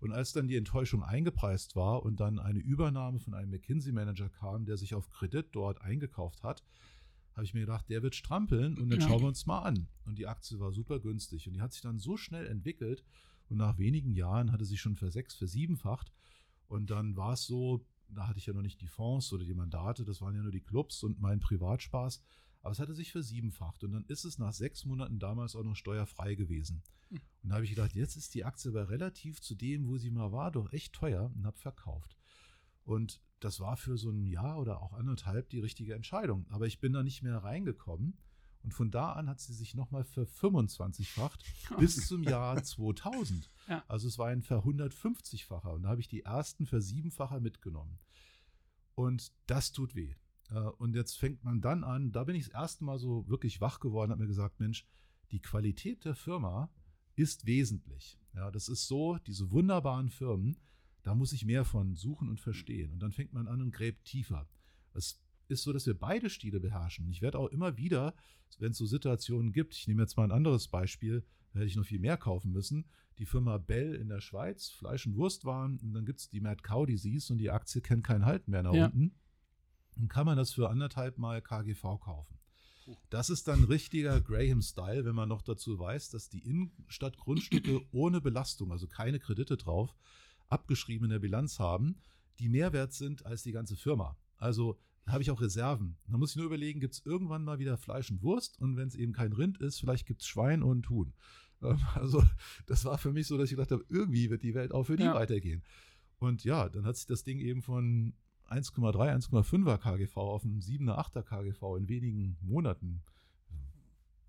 Und als dann die Enttäuschung eingepreist war und dann eine Übernahme von einem McKinsey-Manager kam, der sich auf Kredit dort eingekauft hat, habe ich mir gedacht, der wird strampeln und dann schauen wir uns mal an. Und die Aktie war super günstig und die hat sich dann so schnell entwickelt und nach wenigen Jahren hatte sie schon versechs, versiebenfacht. Und dann war es so, da hatte ich ja noch nicht die Fonds oder die Mandate, das waren ja nur die Clubs und mein Privatspaß. Aber es hatte sich versiebenfacht und dann ist es nach sechs Monaten damals auch noch steuerfrei gewesen. Hm. Und da habe ich gedacht, jetzt ist die Aktie aber relativ zu dem, wo sie mal war, doch echt teuer und habe verkauft. Und das war für so ein Jahr oder auch anderthalb die richtige Entscheidung. Aber ich bin da nicht mehr reingekommen. Und von da an hat sie sich nochmal ver-25-facht bis zum Jahr <laughs> 2000. Ja. Also es war ein ver-150-facher. Und da habe ich die ersten Versiebenfacher mitgenommen. Und das tut weh. Äh, und jetzt fängt man dann an, da bin ich das erste Mal so wirklich wach geworden, habe mir gesagt, Mensch, die Qualität der Firma ist wesentlich. Ja, das ist so, diese wunderbaren Firmen, da muss ich mehr von suchen und verstehen. Und dann fängt man an und gräbt tiefer. Es ist so, dass wir beide Stile beherrschen. Ich werde auch immer wieder, wenn es so Situationen gibt, ich nehme jetzt mal ein anderes Beispiel, da hätte ich noch viel mehr kaufen müssen. Die Firma Bell in der Schweiz, Fleisch- und Wurstwaren, und dann gibt es die Mad Cow Disease und die Aktie kennt kein Halt mehr nach ja. unten. Dann kann man das für anderthalb Mal KGV kaufen. Das ist dann richtiger Graham-Style, wenn man noch dazu weiß, dass die Innenstadtgrundstücke <clears throat> ohne Belastung, also keine Kredite drauf, abgeschrieben in der Bilanz haben, die mehr wert sind als die ganze Firma. Also habe ich auch Reserven. Da muss ich nur überlegen, gibt es irgendwann mal wieder Fleisch und Wurst und wenn es eben kein Rind ist, vielleicht gibt es Schwein und Huhn. Ähm, <laughs> also das war für mich so, dass ich gedacht habe, irgendwie wird die Welt auch für die ja. weitergehen. Und ja, dann hat sich das Ding eben von 1,3, 1,5er KGV auf einen 7er, 8er KGV in wenigen Monaten.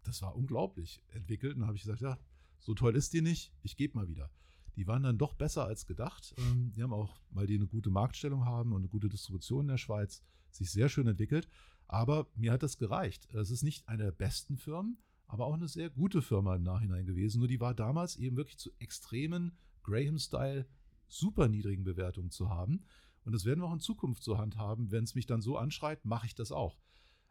Das war unglaublich entwickelt. Und dann habe ich gesagt, ja, so toll ist die nicht, ich gebe mal wieder die waren dann doch besser als gedacht. Ähm, die haben auch, weil die eine gute Marktstellung haben und eine gute Distribution in der Schweiz, sich sehr schön entwickelt. Aber mir hat das gereicht. Es ist nicht eine der besten Firmen, aber auch eine sehr gute Firma im Nachhinein gewesen. Nur die war damals eben wirklich zu extremen Graham-Style super niedrigen Bewertungen zu haben. Und das werden wir auch in Zukunft so handhaben. Wenn es mich dann so anschreit, mache ich das auch.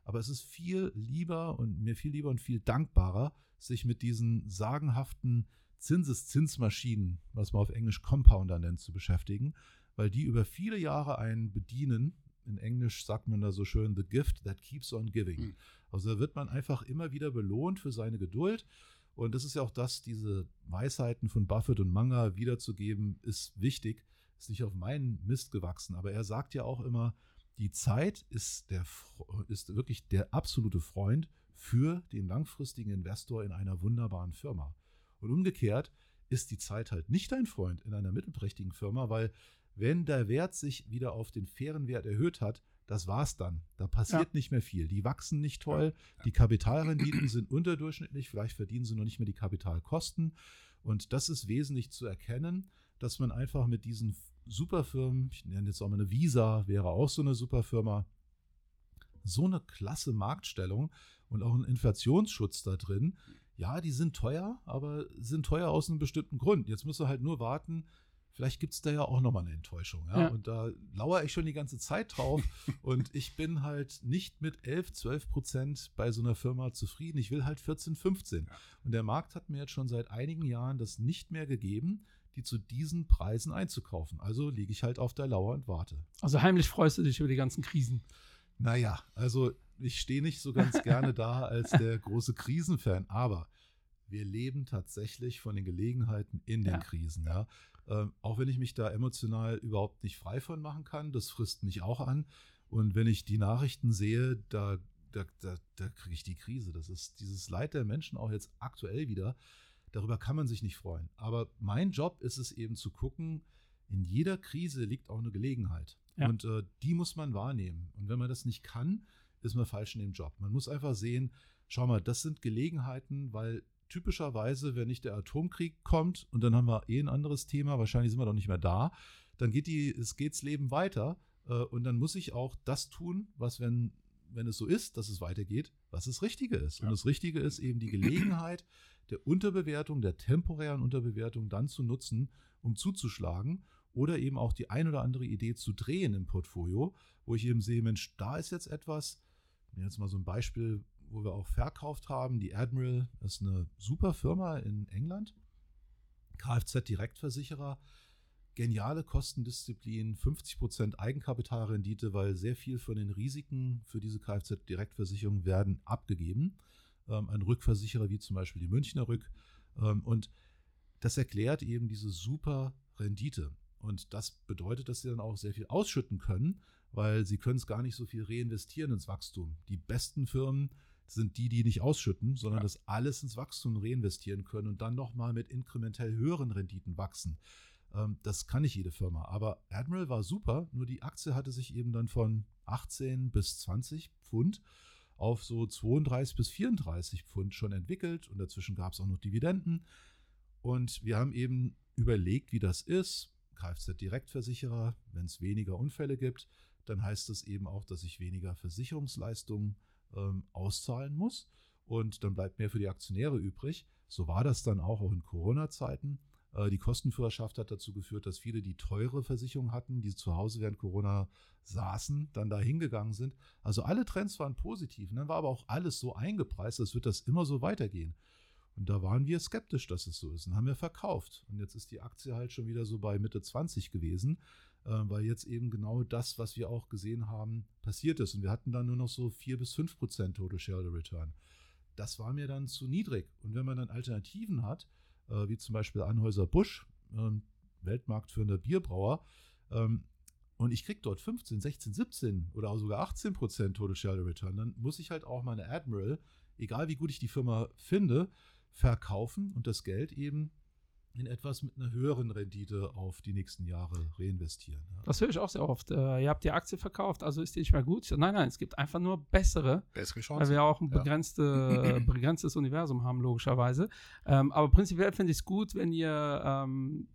Aber es ist viel lieber und mir viel lieber und viel dankbarer, sich mit diesen sagenhaften Zinseszinsmaschinen, was man auf Englisch Compounder nennt, zu beschäftigen, weil die über viele Jahre einen bedienen. In Englisch sagt man da so schön, the gift that keeps on giving. Mhm. Also da wird man einfach immer wieder belohnt für seine Geduld. Und das ist ja auch das, diese Weisheiten von Buffett und Manga wiederzugeben, ist wichtig. Ist nicht auf meinen Mist gewachsen. Aber er sagt ja auch immer, die Zeit ist, der, ist wirklich der absolute Freund für den langfristigen Investor in einer wunderbaren Firma. Und umgekehrt ist die Zeit halt nicht dein Freund in einer mittelprächtigen Firma, weil wenn der Wert sich wieder auf den fairen Wert erhöht hat, das war's dann. Da passiert ja. nicht mehr viel. Die wachsen nicht toll, die Kapitalrenditen sind unterdurchschnittlich, vielleicht verdienen sie noch nicht mehr die Kapitalkosten. Und das ist wesentlich zu erkennen, dass man einfach mit diesen Superfirmen, ich nenne jetzt auch mal eine Visa, wäre auch so eine Superfirma, so eine klasse Marktstellung und auch einen Inflationsschutz da drin, ja, die sind teuer, aber sind teuer aus einem bestimmten Grund. Jetzt musst du halt nur warten, vielleicht gibt es da ja auch nochmal eine Enttäuschung. Ja? ja? Und da lauere ich schon die ganze Zeit drauf. <laughs> und ich bin halt nicht mit 11, 12 Prozent bei so einer Firma zufrieden. Ich will halt 14, 15. Und der Markt hat mir jetzt schon seit einigen Jahren das nicht mehr gegeben, die zu diesen Preisen einzukaufen. Also liege ich halt auf der Lauer und warte. Also heimlich freust du dich über die ganzen Krisen. Naja, also ich stehe nicht so ganz gerne da <laughs> als der große Krisenfan, aber wir leben tatsächlich von den Gelegenheiten in den ja. Krisen. Ja. Ähm, auch wenn ich mich da emotional überhaupt nicht frei von machen kann, das frisst mich auch an. Und wenn ich die Nachrichten sehe, da, da, da, da kriege ich die Krise. Das ist dieses Leid der Menschen auch jetzt aktuell wieder. Darüber kann man sich nicht freuen. Aber mein Job ist es eben zu gucken, in jeder Krise liegt auch eine Gelegenheit. Ja. Und äh, die muss man wahrnehmen. Und wenn man das nicht kann, ist man falsch in dem Job. Man muss einfach sehen, schau mal, das sind Gelegenheiten, weil typischerweise, wenn nicht der Atomkrieg kommt und dann haben wir eh ein anderes Thema, wahrscheinlich sind wir doch nicht mehr da, dann geht die, es geht's Leben weiter äh, und dann muss ich auch das tun, was, wenn, wenn es so ist, dass es weitergeht, was das Richtige ist. Und das Richtige ist eben die Gelegenheit der Unterbewertung, der temporären Unterbewertung dann zu nutzen, um zuzuschlagen oder eben auch die ein oder andere Idee zu drehen im Portfolio, wo ich eben sehe, Mensch, da ist jetzt etwas, jetzt mal so ein Beispiel, wo wir auch verkauft haben. Die Admiral ist eine super Firma in England. Kfz-Direktversicherer. Geniale Kostendisziplin, 50% Eigenkapitalrendite, weil sehr viel von den Risiken für diese Kfz-Direktversicherung werden abgegeben. Ähm, ein Rückversicherer wie zum Beispiel die Münchner Rück. Ähm, und das erklärt eben diese super Rendite. Und das bedeutet, dass sie dann auch sehr viel ausschütten können, weil sie können es gar nicht so viel reinvestieren ins Wachstum. Die besten Firmen sind die, die nicht ausschütten, sondern ja. das alles ins Wachstum reinvestieren können und dann nochmal mit inkrementell höheren Renditen wachsen. Ähm, das kann nicht jede Firma. Aber Admiral war super, nur die Aktie hatte sich eben dann von 18 bis 20 Pfund auf so 32 bis 34 Pfund schon entwickelt und dazwischen gab es auch noch Dividenden. Und wir haben eben überlegt, wie das ist. Kfz-Direktversicherer, wenn es weniger Unfälle gibt, dann heißt das eben auch, dass ich weniger Versicherungsleistungen ähm, auszahlen muss und dann bleibt mehr für die Aktionäre übrig. So war das dann auch, auch in Corona-Zeiten. Äh, die Kostenführerschaft hat dazu geführt, dass viele, die teure Versicherungen hatten, die zu Hause während Corona saßen, dann da hingegangen sind. Also alle Trends waren positiv. Und dann war aber auch alles so eingepreist, als wird das immer so weitergehen. Und da waren wir skeptisch, dass es so ist und haben wir verkauft. Und jetzt ist die Aktie halt schon wieder so bei Mitte 20 gewesen, weil jetzt eben genau das, was wir auch gesehen haben, passiert ist. Und wir hatten dann nur noch so 4 bis 5 Prozent Total Shareholder Return. Das war mir dann zu niedrig. Und wenn man dann Alternativen hat, äh, wie zum Beispiel Anhäuser Busch, äh, Weltmarktführender Bierbrauer, ähm, und ich kriege dort 15, 16, 17 oder sogar 18 Prozent Total Shareholder Return, dann muss ich halt auch meine Admiral, egal wie gut ich die Firma finde, verkaufen und das Geld eben in etwas mit einer höheren Rendite auf die nächsten Jahre reinvestieren. Ja. Das höre ich auch sehr oft. Äh, ihr habt die Aktie verkauft, also ist die nicht mehr gut. Nein, nein, es gibt einfach nur bessere. Bessere Chancen. Weil wir auch ein begrenzte, <clears throat> begrenztes Universum haben, logischerweise. Ähm, aber prinzipiell finde ich es gut, wenn ihr ähm,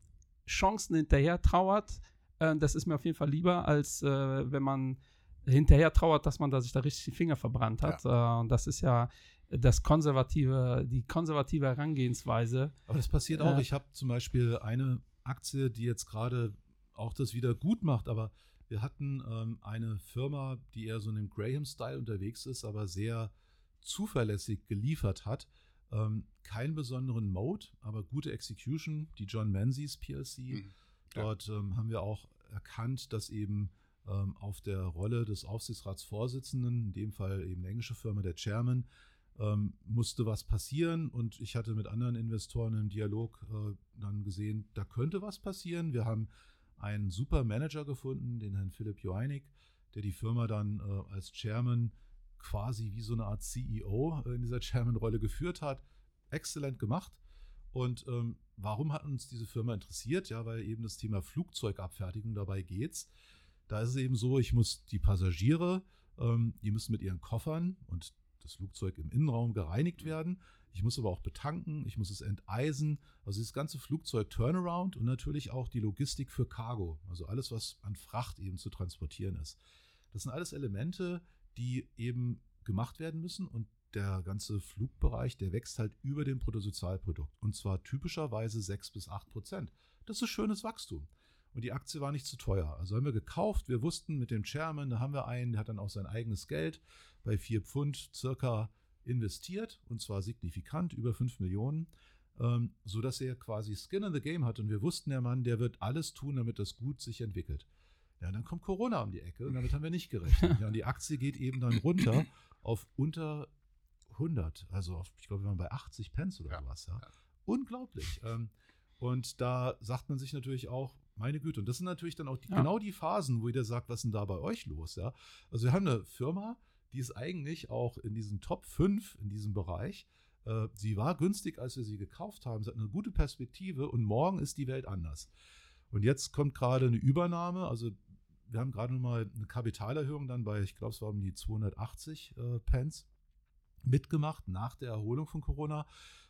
Chancen hinterher trauert. Äh, das ist mir auf jeden Fall lieber, als äh, wenn man hinterher trauert, dass man da sich da richtig die Finger verbrannt hat. Ja. Äh, und das ist ja das konservative, die konservative Herangehensweise. Aber das passiert auch. Äh, ich habe zum Beispiel eine Aktie, die jetzt gerade auch das wieder gut macht, aber wir hatten ähm, eine Firma, die eher so in dem Graham-Style unterwegs ist, aber sehr zuverlässig geliefert hat. Ähm, keinen besonderen Mode, aber gute Execution, die John Menzies PLC. Mhm. Dort ähm, haben wir auch erkannt, dass eben ähm, auf der Rolle des Aufsichtsratsvorsitzenden, in dem Fall eben eine englische Firma, der Chairman, ähm, musste was passieren und ich hatte mit anderen Investoren im Dialog äh, dann gesehen, da könnte was passieren. Wir haben einen super Manager gefunden, den Herrn Philipp Joeinig, der die Firma dann äh, als Chairman quasi wie so eine Art CEO in dieser Chairman-Rolle geführt hat. Exzellent gemacht. Und ähm, warum hat uns diese Firma interessiert? Ja, weil eben das Thema Flugzeugabfertigung dabei geht. Da ist es eben so, ich muss die Passagiere, ähm, die müssen mit ihren Koffern und das Flugzeug im Innenraum gereinigt werden. Ich muss aber auch betanken, ich muss es enteisen. Also das ganze Flugzeug Turnaround und natürlich auch die Logistik für Cargo, also alles, was an Fracht eben zu transportieren ist. Das sind alles Elemente, die eben gemacht werden müssen und der ganze Flugbereich, der wächst halt über dem Bruttosozialprodukt und zwar typischerweise 6 bis 8 Prozent. Das ist schönes Wachstum. Und die Aktie war nicht zu teuer. Also haben wir gekauft. Wir wussten mit dem Chairman, da haben wir einen, der hat dann auch sein eigenes Geld bei 4 Pfund circa investiert und zwar signifikant, über 5 Millionen, ähm, sodass er quasi Skin in the Game hat. Und wir wussten, der Mann, der wird alles tun, damit das gut sich entwickelt. Ja, dann kommt Corona um die Ecke und damit haben wir nicht gerechnet. Ja, und die Aktie geht eben dann runter auf unter 100. Also auf, ich glaube, wir waren bei 80 Pence oder ja, sowas. Ja. ja. Unglaublich. Ähm, und da sagt man sich natürlich auch, meine Güte, und das sind natürlich dann auch die, ja. genau die Phasen, wo jeder sagt, was ist denn da bei euch los? Ja? Also wir haben eine Firma, die ist eigentlich auch in diesen Top 5 in diesem Bereich. Äh, sie war günstig, als wir sie gekauft haben. Sie hat eine gute Perspektive und morgen ist die Welt anders. Und jetzt kommt gerade eine Übernahme, also wir haben gerade mal eine Kapitalerhöhung dann bei, ich glaube, es war um die 280 äh, Pence mitgemacht nach der Erholung von Corona.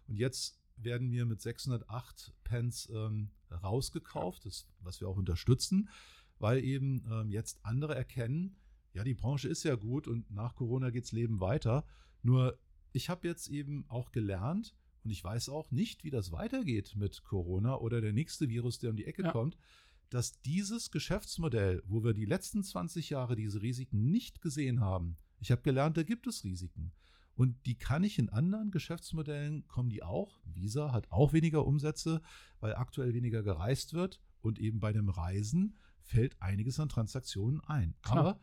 Und jetzt werden wir mit 608 Pence ähm, rausgekauft, das, was wir auch unterstützen, weil eben ähm, jetzt andere erkennen, ja, die Branche ist ja gut und nach Corona geht's Leben weiter. Nur ich habe jetzt eben auch gelernt und ich weiß auch nicht, wie das weitergeht mit Corona oder der nächste Virus, der um die Ecke ja. kommt, dass dieses Geschäftsmodell, wo wir die letzten 20 Jahre diese Risiken nicht gesehen haben, ich habe gelernt, da gibt es Risiken. Und die kann ich in anderen Geschäftsmodellen, kommen die auch. Visa hat auch weniger Umsätze, weil aktuell weniger gereist wird. Und eben bei dem Reisen fällt einiges an Transaktionen ein. Klar. Aber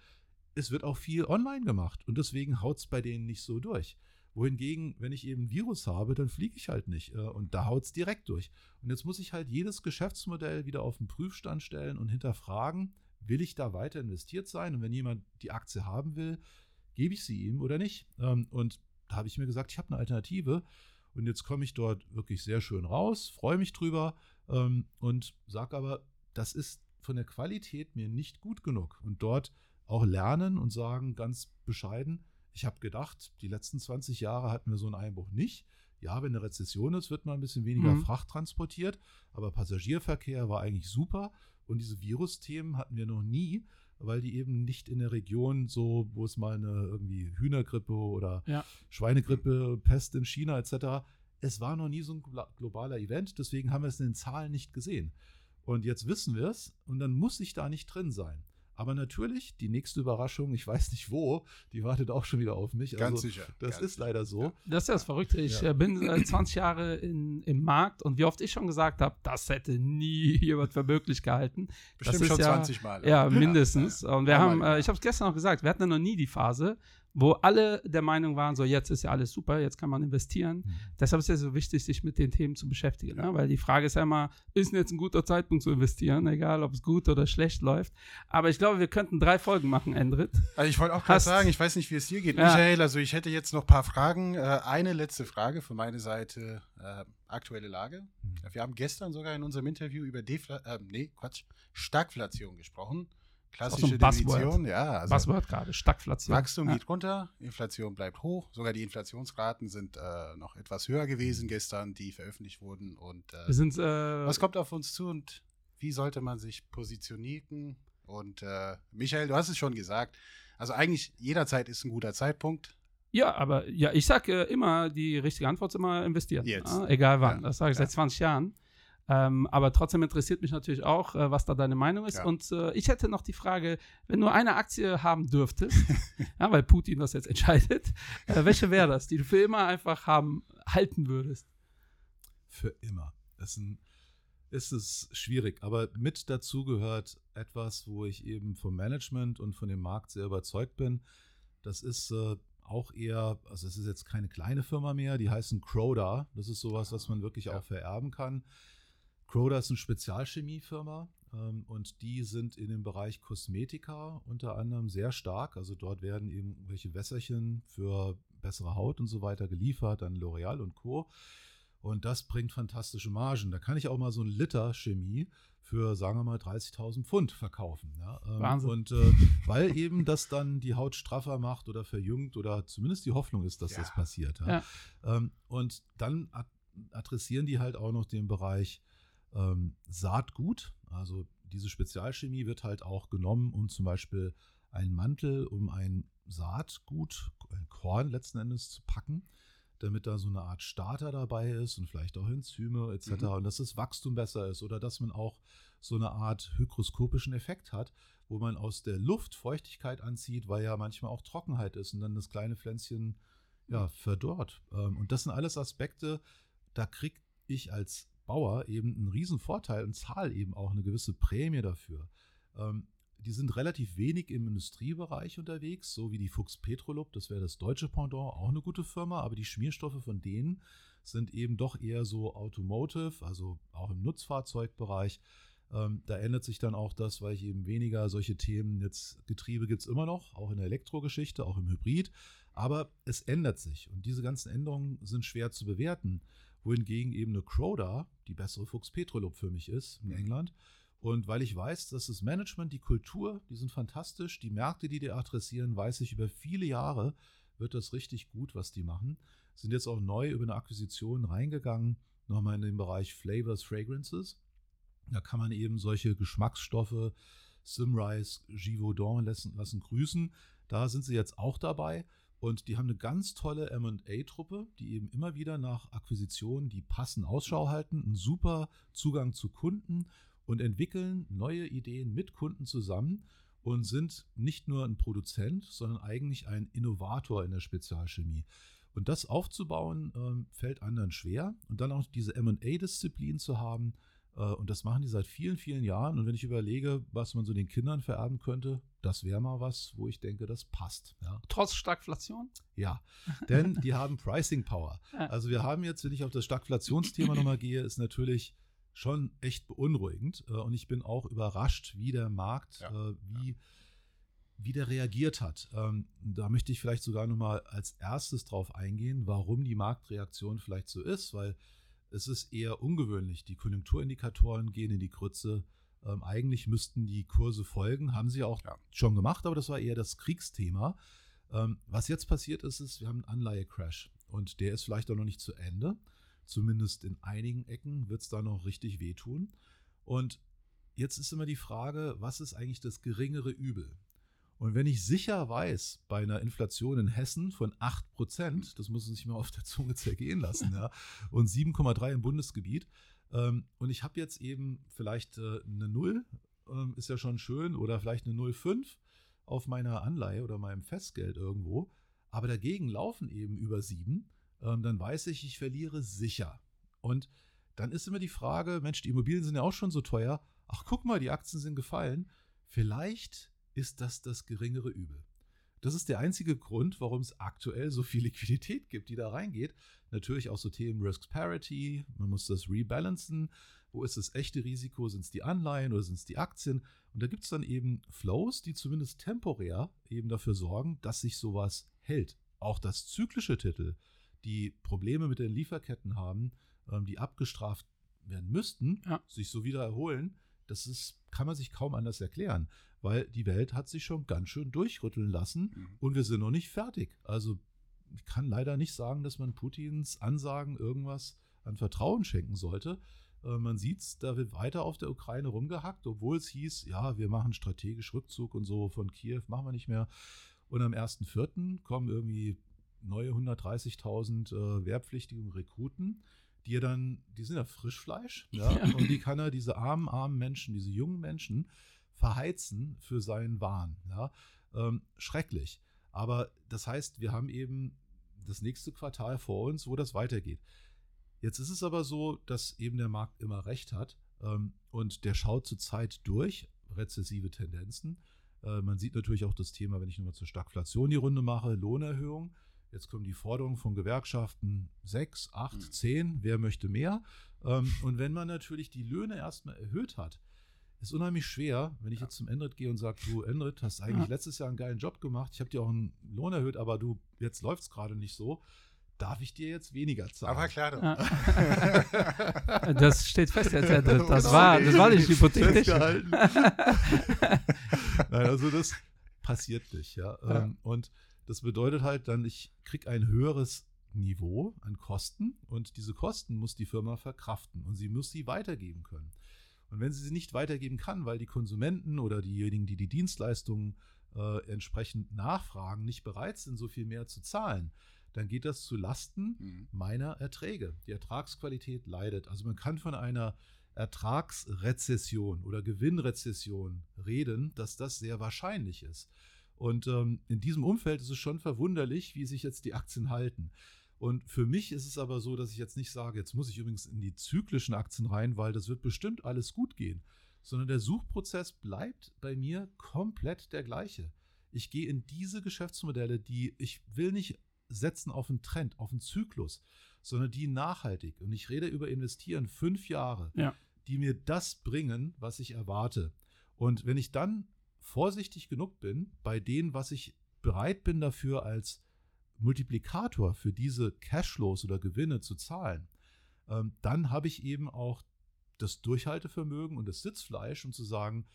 es wird auch viel online gemacht und deswegen haut es bei denen nicht so durch. Wohingegen, wenn ich eben ein Virus habe, dann fliege ich halt nicht. Äh, und da haut es direkt durch. Und jetzt muss ich halt jedes Geschäftsmodell wieder auf den Prüfstand stellen und hinterfragen, will ich da weiter investiert sein? Und wenn jemand die Aktie haben will, gebe ich sie ihm oder nicht? Ähm, und da habe ich mir gesagt, ich habe eine Alternative. Und jetzt komme ich dort wirklich sehr schön raus, freue mich drüber ähm, und sage aber, das ist von der Qualität mir nicht gut genug. Und dort auch lernen und sagen ganz bescheiden, ich habe gedacht, die letzten 20 Jahre hatten wir so einen Einbruch nicht. Ja, wenn eine Rezession ist, wird mal ein bisschen weniger mhm. Fracht transportiert, aber Passagierverkehr war eigentlich super und diese Virusthemen hatten wir noch nie weil die eben nicht in der Region so, wo es mal eine irgendwie Hühnergrippe oder ja. Schweinegrippe, Pest in China etc. Es war noch nie so ein globaler Event, deswegen haben wir es in den Zahlen nicht gesehen. Und jetzt wissen wir es und dann muss ich da nicht drin sein. Aber natürlich, die nächste Überraschung, ich weiß nicht wo, die wartet auch schon wieder auf mich. Ganz also, sicher. Das ganz ist sicher. leider so. Das ist ja das Verrückte. Ich ja. Äh, bin äh, 20 Jahre in, im Markt und wie oft ich schon gesagt habe, das hätte nie <laughs> jemand für möglich gehalten. Bestimmt das schon ja, 20 Mal. Ja, mindestens. Ja. Und wir haben, äh, ich habe es gestern noch gesagt, wir hatten ja noch nie die Phase, wo alle der Meinung waren, so jetzt ist ja alles super, jetzt kann man investieren. Mhm. Deshalb ist es ja so wichtig, sich mit den Themen zu beschäftigen. Ne? Weil die Frage ist ja immer, ist denn jetzt ein guter Zeitpunkt zu investieren, egal ob es gut oder schlecht läuft. Aber ich glaube, wir könnten drei Folgen machen, Endrit. Also ich wollte auch gerade sagen, ich weiß nicht, wie es dir geht, ja. Michael. Also ich hätte jetzt noch ein paar Fragen. Äh, eine letzte Frage von meiner Seite. Äh, aktuelle Lage. Mhm. Wir haben gestern sogar in unserem Interview über Defla äh, nee, Quatsch, Stagflation gesprochen. Klassische so Definition, ja. Also Buzzword gerade, Stagflation. Wachstum ja. geht runter, Inflation bleibt hoch. Sogar die Inflationsraten sind äh, noch etwas höher gewesen gestern, die veröffentlicht wurden. Und äh, sind, äh, was kommt auf uns zu und wie sollte man sich positionieren? Und äh, Michael, du hast es schon gesagt. Also eigentlich jederzeit ist ein guter Zeitpunkt. Ja, aber ja, ich sage immer, die richtige Antwort ist immer investieren. Jetzt. Ja, egal wann. Ja. Das sage ich seit 20 Jahren. Ähm, aber trotzdem interessiert mich natürlich auch, äh, was da deine Meinung ist. Ja. Und äh, ich hätte noch die Frage, wenn du eine Aktie haben dürftest, <laughs> ja, weil Putin das jetzt entscheidet, äh, welche wäre das, die du für immer einfach haben, halten würdest? Für immer. Das ist, ein, ist es schwierig, aber mit dazu gehört etwas, wo ich eben vom Management und von dem Markt sehr überzeugt bin. Das ist äh, auch eher, also es ist jetzt keine kleine Firma mehr, die heißen Croda. Das ist sowas, was man wirklich ja. auch vererben kann. Croda ist eine Spezialchemiefirma ähm, und die sind in dem Bereich Kosmetika unter anderem sehr stark. Also dort werden eben welche Wässerchen für bessere Haut und so weiter geliefert an L'Oreal und Co. Und das bringt fantastische Margen. Da kann ich auch mal so ein Liter Chemie für, sagen wir mal, 30.000 Pfund verkaufen. Ja? Ähm, Wahnsinn. Und äh, weil eben das dann die Haut straffer macht oder verjüngt oder zumindest die Hoffnung ist, dass ja. das passiert. Ja? Ja. Ähm, und dann adressieren die halt auch noch den Bereich ähm, Saatgut. Also diese Spezialchemie wird halt auch genommen, um zum Beispiel einen Mantel, um ein Saatgut, ein Korn letzten Endes zu packen, damit da so eine Art Starter dabei ist und vielleicht auch Enzyme etc. Mhm. Und dass das Wachstum besser ist oder dass man auch so eine Art hygroskopischen Effekt hat, wo man aus der Luft Feuchtigkeit anzieht, weil ja manchmal auch Trockenheit ist und dann das kleine Pflänzchen ja, verdorrt. Ähm, und das sind alles Aspekte, da kriege ich als Bauer eben einen riesen Vorteil und zahle eben auch eine gewisse Prämie dafür. Ähm, die sind relativ wenig im Industriebereich unterwegs, so wie die Fuchs Petrolub, das wäre das deutsche Pendant, auch eine gute Firma, aber die Schmierstoffe von denen sind eben doch eher so Automotive, also auch im Nutzfahrzeugbereich. Ähm, da ändert sich dann auch das, weil ich eben weniger solche Themen, jetzt Getriebe gibt es immer noch, auch in der Elektrogeschichte, auch im Hybrid, aber es ändert sich und diese ganzen Änderungen sind schwer zu bewerten wohingegen eben eine Croda die bessere Fuchs Petrolub für mich ist in England. Und weil ich weiß, dass das Management, die Kultur, die sind fantastisch, die Märkte, die die adressieren, weiß ich über viele Jahre, wird das richtig gut, was die machen. Sind jetzt auch neu über eine Akquisition reingegangen, nochmal in den Bereich Flavors, Fragrances. Da kann man eben solche Geschmacksstoffe, Simrise, Givaudan lassen, lassen grüßen. Da sind sie jetzt auch dabei. Und die haben eine ganz tolle MA-Truppe, die eben immer wieder nach Akquisitionen, die passen, Ausschau halten, einen super Zugang zu Kunden und entwickeln neue Ideen mit Kunden zusammen und sind nicht nur ein Produzent, sondern eigentlich ein Innovator in der Spezialchemie. Und das aufzubauen, äh, fällt anderen schwer. Und dann auch diese MA-Disziplin zu haben, äh, und das machen die seit vielen, vielen Jahren. Und wenn ich überlege, was man so den Kindern vererben könnte, das wäre mal was, wo ich denke, das passt. Ja. Trotz Stagflation? Ja, denn die haben Pricing Power. <laughs> Also wir haben jetzt, wenn ich auf das Stagflationsthema nochmal gehe, ist natürlich schon echt beunruhigend. Äh, und ich bin auch überrascht, wie der Markt, ja. Äh, wie, wie der reagiert hat. Ähm, da möchte ich vielleicht sogar nochmal als erstes drauf eingehen, warum die Marktreaktion vielleicht so ist, weil es ist eher ungewöhnlich. Die Konjunkturindikatoren gehen in die Krütze. Ähm, eigentlich müssten die Kurse folgen, haben sie auch ja. schon gemacht, aber das war eher das Kriegsthema. Ähm, was jetzt passiert ist, ist, wir haben einen Anleihecrash und der ist vielleicht auch noch nicht zu Ende. Zumindest in einigen Ecken wird es da noch richtig wehtun. Und jetzt ist immer die Frage, was ist eigentlich das geringere Übel? Und wenn ich sicher weiß, bei einer Inflation in Hessen von 8%, das muss man sich mal auf der Zunge zergehen lassen, <laughs> ja, und 7,3 im Bundesgebiet, und ich habe jetzt eben vielleicht äh, eine 0, ähm, ist ja schon schön, oder vielleicht eine 0,5 auf meiner Anleihe oder meinem Festgeld irgendwo, aber dagegen laufen eben über 7, ähm, dann weiß ich, ich verliere sicher. Und dann ist immer die Frage, Mensch, die Immobilien sind ja auch schon so teuer. Ach, guck mal, die Aktien sind gefallen. Vielleicht ist das das geringere Übel. Das ist der einzige Grund, warum es aktuell so viel Liquidität gibt, die da reingeht. Natürlich auch so Themen Risk Parity, man muss das rebalancen. Wo ist das echte Risiko? Sind es die Anleihen oder sind es die Aktien? Und da gibt es dann eben Flows, die zumindest temporär eben dafür sorgen, dass sich sowas hält. Auch das zyklische Titel, die Probleme mit den Lieferketten haben, ähm, die abgestraft werden müssten, ja. sich so wieder erholen, das ist, kann man sich kaum anders erklären, weil die Welt hat sich schon ganz schön durchrütteln lassen mhm. und wir sind noch nicht fertig. Also ich kann leider nicht sagen, dass man Putins Ansagen irgendwas an Vertrauen schenken sollte. Äh, man sieht es, da wird weiter auf der Ukraine rumgehackt, obwohl es hieß, ja, wir machen strategisch Rückzug und so von Kiew machen wir nicht mehr. Und am 1.4. kommen irgendwie neue 130.000 äh, wehrpflichtige Rekruten, die er dann, die sind ja Frischfleisch, <laughs> ja, ja, und die kann er, diese armen, armen Menschen, diese jungen Menschen, verheizen für seinen Wahn. Ja. Ähm, schrecklich. Aber das heißt, wir haben eben das nächste Quartal vor uns, wo das weitergeht. Jetzt ist es aber so, dass eben der Markt immer recht hat ähm, und der schaut zurzeit durch rezessive Tendenzen. Äh, man sieht natürlich auch das Thema, wenn ich nochmal zur Stagflation die Runde mache, Lohnerhöhung. Jetzt kommen die Forderungen von Gewerkschaften 6, 8, 10, wer möchte mehr? Ähm, und wenn man natürlich die Löhne erstmal erhöht hat, ist unheimlich schwer, wenn ich ja. jetzt zum Endrit gehe und sage, du Endrit, hast eigentlich ja. letztes Jahr einen geilen Job gemacht, ich habe dir auch einen Lohn erhöht, aber du, jetzt läuft es gerade nicht so. Darf ich dir jetzt weniger zahlen? Aber klar. Ja. <laughs> das steht fest jetzt, Endrit. Das war, das war nicht hypothetisch. <laughs> Nein, also das passiert nicht, ja. Ähm, und das bedeutet halt dann, ich kriege ein höheres Niveau an Kosten und diese Kosten muss die Firma verkraften und sie muss sie weitergeben können. Und wenn sie sie nicht weitergeben kann, weil die Konsumenten oder diejenigen, die die Dienstleistungen äh, entsprechend nachfragen, nicht bereit sind, so viel mehr zu zahlen, dann geht das zu Lasten mhm. meiner Erträge. Die Ertragsqualität leidet. Also man kann von einer Ertragsrezession oder Gewinnrezession reden, dass das sehr wahrscheinlich ist. Und ähm, in diesem Umfeld ist es schon verwunderlich, wie sich jetzt die Aktien halten. Und für mich ist es aber so, dass ich jetzt nicht sage, jetzt muss ich übrigens in die zyklischen Aktien rein, weil das wird bestimmt alles gut gehen, sondern der Suchprozess bleibt bei mir komplett der gleiche. Ich gehe in diese Geschäftsmodelle, die ich will nicht setzen auf einen Trend, auf einen Zyklus, sondern die nachhaltig. Und ich rede über investieren fünf Jahre, ja. die mir das bringen, was ich erwarte. Und wenn ich dann vorsichtig genug bin bei dem, was ich bereit bin dafür als Multiplikator für diese Cashflows oder Gewinne zu zahlen, ähm, dann habe ich eben auch das Durchhaltevermögen und das Sitzfleisch, um zu sagen,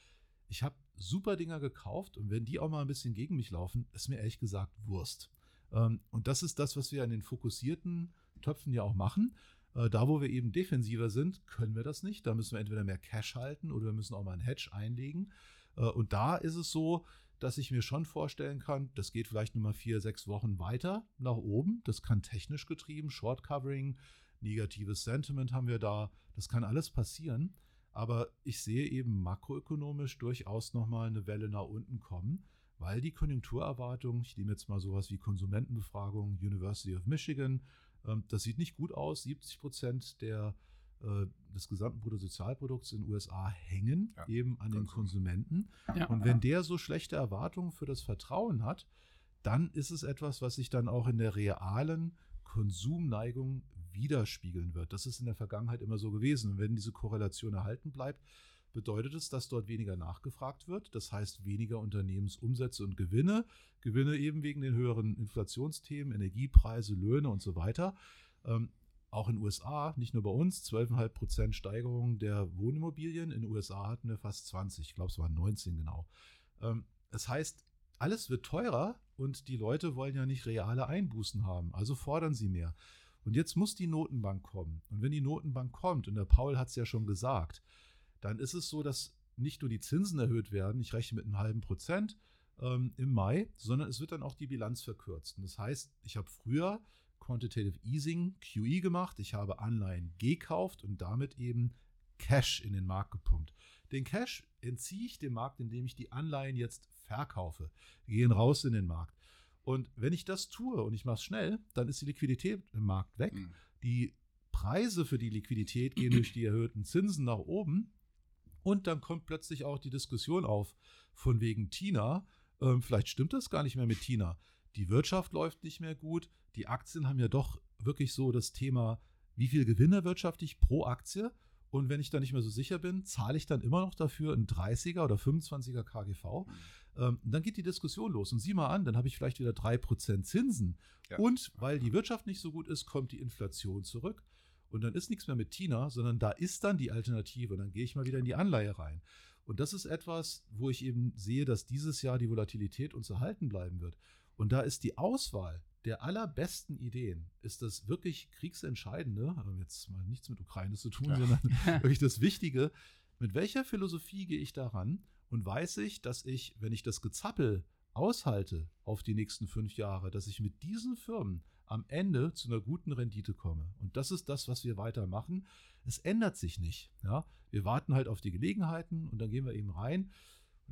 ich habe super Dinger gekauft und wenn die auch mal ein bisschen gegen mich laufen, ist mir ehrlich gesagt Wurst. Ähm, und das ist das, was wir an den fokussierten Töpfen ja auch machen. Äh, da, wo wir eben defensiver sind, können wir das nicht. Da müssen wir entweder mehr Cash halten oder wir müssen auch mal einen Hedge einlegen. Äh, und da ist es so, dass ich mir schon vorstellen kann, das geht vielleicht nur mal vier, sechs Wochen weiter nach oben. Das kann technisch getrieben, Short Covering, negatives Sentiment haben wir da. Das kann alles passieren. Aber ich sehe eben makroökonomisch durchaus nochmal eine Welle nach unten kommen, weil die Konjunkturerwartung, ich nehme jetzt mal sowas wie Konsumentenbefragung, University of Michigan, ähm, das sieht nicht gut aus. 70 Prozent der äh, des gesamten Bruttosozialprodukts in den USA hängen ja, eben an den Konsumenten. Ja, und wenn der so schlechte Erwartungen für das Vertrauen hat, dann ist es etwas, was sich dann auch in der realen Konsumneigung widerspiegeln wird. Das ist in der Vergangenheit immer so gewesen. Und wenn diese Korrelation erhalten bleibt, bedeutet es, dass dort weniger nachgefragt wird. Das heißt weniger Unternehmensumsätze und Gewinne. Gewinne eben wegen den höheren Inflationsthemen, Energiepreise, Löhne und so weiter. Auch in den USA, nicht nur bei uns, 12,5 Prozent Steigerung der Wohnimmobilien. In den USA hatten wir fast 20, ich glaube, es waren 19 genau. Ähm, das heißt, alles wird teurer und die Leute wollen ja nicht reale Einbußen haben, also fordern sie mehr. Und jetzt muss die Notenbank kommen. Und wenn die Notenbank kommt, und der Paul hat es ja schon gesagt, dann ist es so, dass nicht nur die Zinsen erhöht werden, ich rechne mit einem halben Prozent ähm, im Mai, sondern es wird dann auch die Bilanz verkürzt. Und das heißt, ich habe früher Quantitative Easing, QE gemacht, ich habe Anleihen gekauft und damit eben Cash in den Markt gepumpt. Den Cash entziehe ich dem Markt, indem ich die Anleihen jetzt verkaufe. Die gehen raus in den Markt. Und wenn ich das tue und ich mache es schnell, dann ist die Liquidität im Markt weg. Mhm. Die Preise für die Liquidität gehen durch die erhöhten Zinsen nach oben. Und dann kommt plötzlich auch die Diskussion auf, von wegen Tina. Ähm, vielleicht stimmt das gar nicht mehr mit Tina. Die Wirtschaft läuft nicht mehr gut. Die Aktien haben ja doch wirklich so das Thema, wie viel Gewinne wirtschaftlich ich pro Aktie. Und wenn ich da nicht mehr so sicher bin, zahle ich dann immer noch dafür ein 30er oder 25er KGV. Mhm. Ähm, dann geht die Diskussion los. Und sieh mal an, dann habe ich vielleicht wieder 3% Zinsen. Ja. Und weil die Wirtschaft nicht so gut ist, kommt die Inflation zurück. Und dann ist nichts mehr mit Tina, sondern da ist dann die Alternative. Und dann gehe ich mal wieder in die Anleihe rein. Und das ist etwas, wo ich eben sehe, dass dieses Jahr die Volatilität uns erhalten bleiben wird. Und da ist die Auswahl der allerbesten Ideen, ist das wirklich kriegsentscheidende, aber jetzt mal nichts mit Ukraine zu tun, ja. sondern <laughs> wirklich das Wichtige, mit welcher Philosophie gehe ich daran und weiß ich, dass ich, wenn ich das Gezappel aushalte auf die nächsten fünf Jahre, dass ich mit diesen Firmen am Ende zu einer guten Rendite komme. Und das ist das, was wir weitermachen. Es ändert sich nicht. Ja? Wir warten halt auf die Gelegenheiten und dann gehen wir eben rein.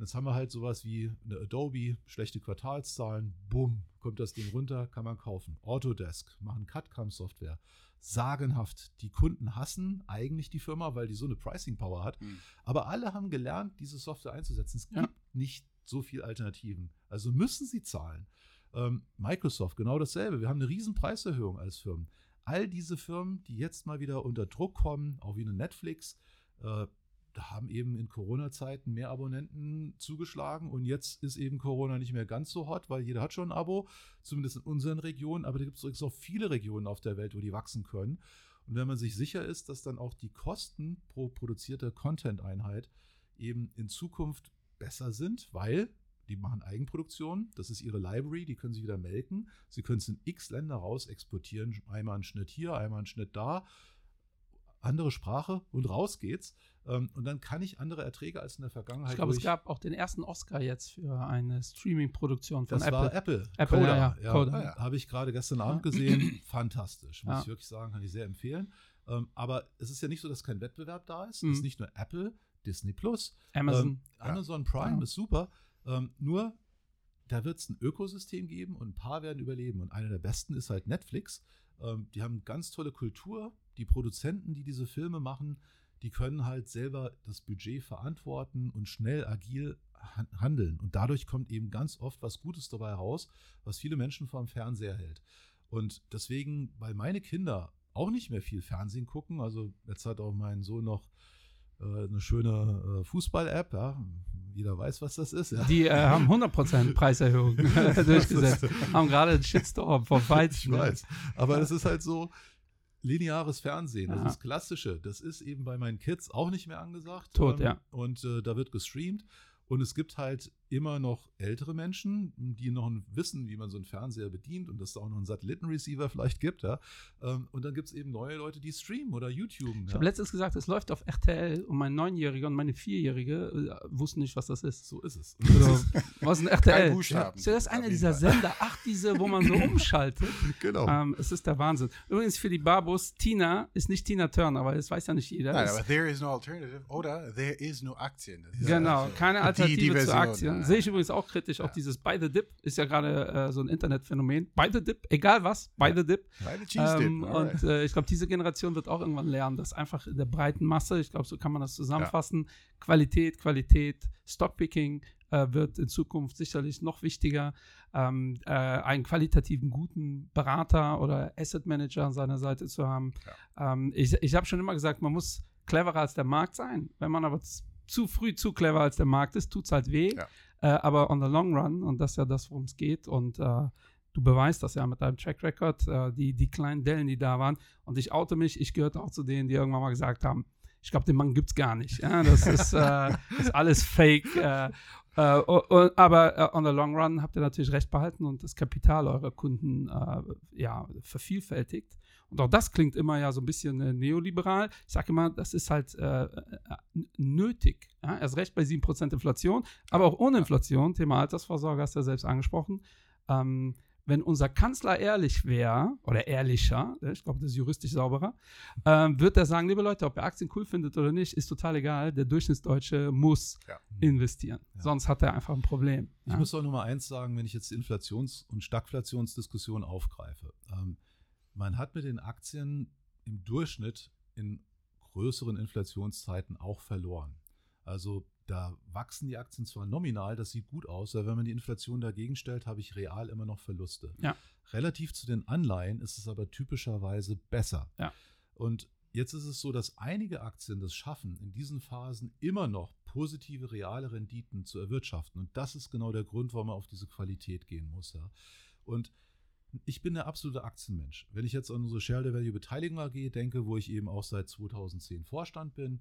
Und jetzt haben wir halt sowas wie eine Adobe, schlechte Quartalszahlen, bumm, kommt das Ding runter, kann man kaufen. Autodesk, machen CAD-CAM-Software sagenhaft. Die Kunden hassen eigentlich die Firma, weil die so eine Pricing Power hat. Mhm. Aber alle haben gelernt, diese Software einzusetzen. Es ja. gibt nicht so viele Alternativen. Also müssen sie zahlen. Ähm, Microsoft, genau dasselbe. Wir haben eine riesen Preiserhöhung als Firmen. All diese Firmen, die jetzt mal wieder unter Druck kommen, auch wie eine Netflix, äh, da haben eben in Corona-Zeiten mehr Abonnenten zugeschlagen und jetzt ist eben Corona nicht mehr ganz so hot, weil jeder hat schon ein Abo, zumindest in unseren Regionen, aber da gibt es auch viele Regionen auf der Welt, wo die wachsen können. Und wenn man sich sicher ist, dass dann auch die Kosten pro produzierte Content-Einheit eben in Zukunft besser sind, weil die machen Eigenproduktion, das ist ihre Library, die können sie wieder melken. Sie können es in x Länder raus exportieren, einmal einen Schnitt hier, einmal einen Schnitt da andere Sprache und raus geht's. Ähm, und dann kann ich andere Erträge als in der Vergangenheit. Ich glaube, es gab auch den ersten Oscar jetzt für eine Streaming-Produktion von das Apple. Das war Apple. Apple, Coda. Ja, ja. Coda. ja. Habe ich gerade gestern Abend gesehen. <clears throat> Fantastisch, muss ich wirklich sagen, kann ich sehr empfehlen. Ähm, aber es ist ja nicht so, dass kein Wettbewerb da ist. Mhm. Es ist nicht nur Apple, Disney Plus, Amazon. Ähm, Amazon Prime ist super. Ähm, nur da wird es ein Ökosystem geben und ein paar werden überleben. Und einer der besten ist halt Netflix. Ähm, die haben ganz tolle Kultur. Die Produzenten, die diese Filme machen, die können halt selber das Budget verantworten und schnell agil handeln. Und dadurch kommt eben ganz oft was Gutes dabei raus, was viele Menschen vor dem Fernseher hält. Und deswegen, weil meine Kinder auch nicht mehr viel Fernsehen gucken, also jetzt hat auch mein Sohn noch äh, eine schöne äh, Fußball-App, ja. Jeder weiß, was das ist. Ja. Die äh, haben 100% <laughs> Preiserhöhung <laughs> durchgesetzt. haben gerade einen Shitstorm vom <laughs> Weizen. Ich weiß. Aber es ist halt so, lineares Fernsehen, das ist klassische, das ist eben bei meinen Kids auch nicht mehr angesagt. Tot, ja. Und äh, da wird gestreamt. Und es gibt halt immer noch ältere Menschen, die noch wissen, wie man so einen Fernseher bedient und dass es da auch noch einen Satellitenreceiver vielleicht gibt. Ja. Ähm, Und dann gibt es eben neue Leute, die streamen oder YouTuben. Ich Ja. habe letztens gesagt, es läuft auf RTL und mein Neunjähriger und meine Vierjährige äh, wussten nicht, was das ist. So ist es. Also, <laughs> was ist ein RTL? Ist ja das Auf einer dieser. Sender, ach, diese, wo man so <clears throat> umschaltet. genau. ähm, es ist der Wahnsinn. Übrigens für die Babos, Tina ist nicht Tina Turner, weil das weiß ja nicht jeder. Nein, Ist- aber there is no alternative oder there is no Aktien. Das ist Genau, keine Alternative die zu Aktien. Ja. Sehe ich übrigens auch kritisch. Auch Ja. dieses Buy the Dip ist ja gerade äh, so ein Internetphänomen. Buy the Dip, egal was, Ja. the Dip. Keine Cheese Dip. Ähm, und äh, ich glaube, diese Generation wird auch irgendwann lernen, dass einfach in der breiten Masse, ich glaube, so kann man das zusammenfassen, Qualität, Qualität, Stockpicking äh, wird in Zukunft sicherlich noch wichtiger. Ähm, äh, einen qualitativen guten Berater oder Asset Manager an seiner Seite zu haben. Ähm, ich ich habe schon immer gesagt, man muss cleverer als der Markt sein. Wenn man aber zu früh zu clever als der Markt ist, tut es halt weh. Ja. Äh, aber on the long run, und das ist ja das, worum es geht, und äh, du beweist das ja mit deinem Track Record, äh, die, die kleinen Dellen, die da waren. Und ich oute mich, ich gehörte auch zu denen, die irgendwann mal gesagt haben, ich glaube, den Mann gibt es gar nicht. Ja? Das ist, äh, <laughs> ist alles Fake. Äh, äh, o- aber äh, on the long run habt ihr natürlich recht behalten und das Kapital eurer Kunden äh, ja, vervielfältigt. Und auch das klingt immer ja so ein bisschen äh, neoliberal. Ich sage immer, das ist halt äh, nötig. Ja? Erst recht bei 7% Inflation, aber auch ohne Inflation, Thema Altersvorsorge hast du ja selbst angesprochen. Ähm, wenn unser Kanzler ehrlich wäre, oder ehrlicher, äh, ich glaube, das ist juristisch sauberer, ähm, wird er sagen, liebe Leute, ob ihr Aktien cool findet oder nicht, ist total egal. Der Durchschnittsdeutsche muss Ja. investieren. Ja. Sonst hat er einfach ein Problem. Ich ja. muss auch noch mal eins sagen, wenn ich jetzt die Inflations- und Stagflationsdiskussion aufgreife. Ähm, man hat mit den Aktien im Durchschnitt in größeren Inflationszeiten auch verloren. Also da wachsen die Aktien zwar nominal, das sieht gut aus, aber wenn man die Inflation dagegen stellt, habe ich real immer noch Verluste. Ja. Relativ zu den Anleihen ist es aber typischerweise besser. Ja. Und jetzt ist es so, dass einige Aktien das schaffen, in diesen Phasen immer noch positive reale Renditen zu erwirtschaften. Und das ist genau der Grund, warum man auf diese Qualität gehen muss. Ja. Und ich bin der absolute Aktienmensch. Wenn ich jetzt an unsere Share Value Beteiligung AG denke, wo ich eben auch seit 2010 Vorstand bin,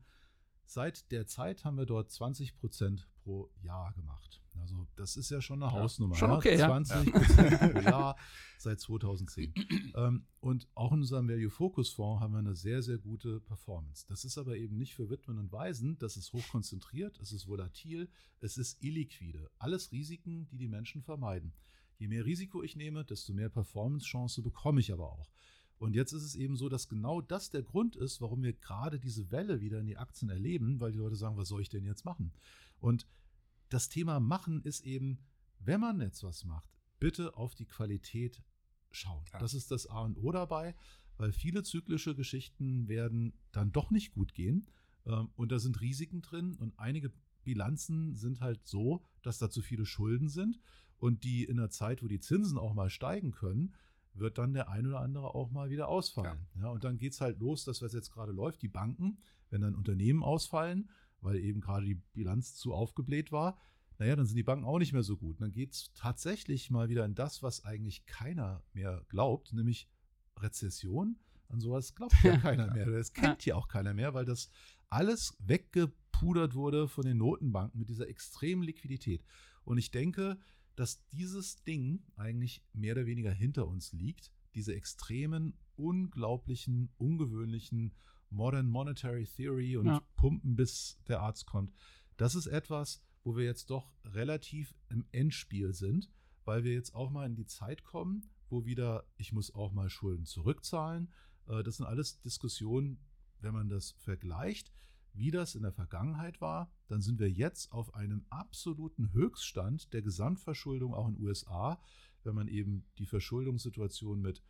seit der Zeit haben wir dort 20 Prozent pro Jahr gemacht. Also das ist ja schon eine Ja, Hausnummer. schon okay, ja. 20 Prozent pro Jahr seit 2010. ähm, und auch in unserem Value Focus Fonds haben wir eine sehr, sehr gute Performance. Das ist aber eben nicht für Witwen und Waisen. Das ist hochkonzentriert, es ist volatil, es ist illiquide. Alles Risiken, die die Menschen vermeiden. Je mehr Risiko ich nehme, desto mehr Performance-Chance bekomme ich aber auch. Und jetzt ist es eben so, dass genau das der Grund ist, warum wir gerade diese Welle wieder in die Aktien erleben, weil die Leute sagen, was soll ich denn jetzt machen? Und das Thema machen ist eben, wenn man jetzt was macht, bitte auf die Qualität schauen. Ja. Das ist das A und O dabei, weil viele zyklische Geschichten werden dann doch nicht gut gehen. Ähm, Und da sind Risiken drin und einige Bilanzen sind halt so, dass da zu viele Schulden sind und die in der Zeit, wo die Zinsen auch mal steigen können, wird dann der ein oder andere auch mal wieder ausfallen. Ja. und dann geht es halt los, das, was jetzt gerade läuft, die Banken, wenn dann Unternehmen ausfallen, weil eben gerade die Bilanz zu aufgebläht war, naja, dann sind die Banken auch nicht mehr so gut. Und dann geht es tatsächlich mal wieder in das, was eigentlich keiner mehr glaubt, nämlich Rezession. An sowas glaubt ja <laughs> keiner mehr. Das kennt ja auch keiner mehr, weil das alles weggepudert wurde von den Notenbanken mit dieser extremen Liquidität. Und ich denke, dass dieses Ding eigentlich mehr oder weniger hinter uns liegt. Diese extremen, unglaublichen, ungewöhnlichen Modern Monetary Theory und Ja. Pumpen, bis der Arzt kommt. Das ist etwas, wo wir jetzt doch relativ im Endspiel sind, weil wir jetzt auch mal in die Zeit kommen, wo wieder, ich muss auch mal Schulden zurückzahlen. Äh, Das sind alles Diskussionen, wenn man das vergleicht, wie das in der Vergangenheit war, dann sind wir jetzt auf einem absoluten Höchststand der Gesamtverschuldung auch in den USA, wenn man eben die Verschuldungssituation mit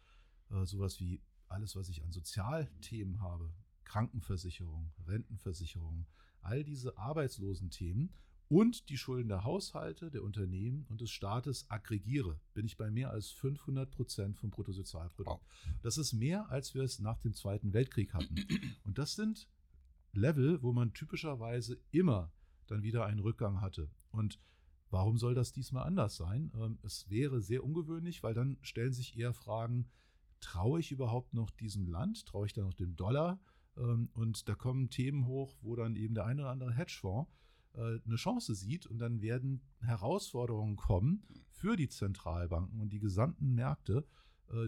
äh, sowas wie alles, was ich an Sozialthemen habe, Krankenversicherung, Rentenversicherung, all diese Arbeitslosenthemen und die Schulden der Haushalte, der Unternehmen und des Staates aggregiere, bin ich bei mehr als 500 Prozent vom Bruttosozialprodukt. Das ist mehr, als wir es nach dem Zweiten Weltkrieg hatten. Und das sind Level, wo man typischerweise immer dann wieder einen Rückgang hatte. Und warum soll das diesmal anders sein? Ähm, es wäre sehr ungewöhnlich, weil dann stellen sich eher Fragen, traue ich überhaupt noch diesem Land? Traue ich da noch dem Dollar? Ähm, und da kommen Themen hoch, wo dann eben der eine oder andere Hedgefonds äh, eine Chance sieht und dann werden Herausforderungen kommen für die Zentralbanken und die gesamten Märkte,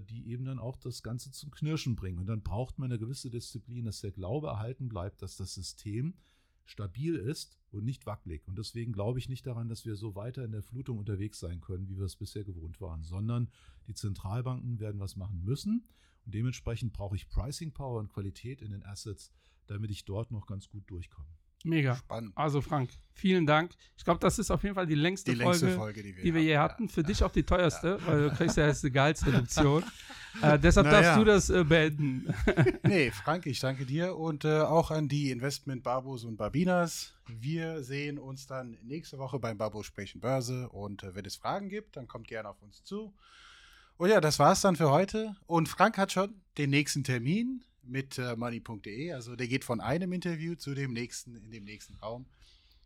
die eben dann auch das Ganze zum Knirschen bringen. Und dann braucht man eine gewisse Disziplin, dass der Glaube erhalten bleibt, dass das System stabil ist und nicht wackelig. Und deswegen glaube ich nicht daran, dass wir so weiter in der Flutung unterwegs sein können, wie wir es bisher gewohnt waren, sondern die Zentralbanken werden was machen müssen. Und dementsprechend brauche ich Pricing Power und Qualität in den Assets, damit ich dort noch ganz gut durchkomme. Mega. Spannend. Also Frank, vielen Dank. Ich glaube, das ist auf jeden Fall die längste, Die längste Folge, Folge, die wir, die wir je hatten. Für dich auch die teuerste, weil du kriegst ja jetzt eine Gehaltsreduktion. <laughs> äh, deshalb Naja. darfst du das äh, beenden. <laughs> Nee, <laughs> Frank, ich danke dir und äh, auch an die Investment Babos und Babinas. Wir sehen uns dann nächste Woche beim Babo Sprechen Börse und äh, wenn es Fragen gibt, dann kommt gerne auf uns zu. Und ja, das war's dann für heute. Und Frank hat schon den nächsten Termin mit äh, money.de. Also der geht von einem Interview zu dem nächsten in dem nächsten Raum.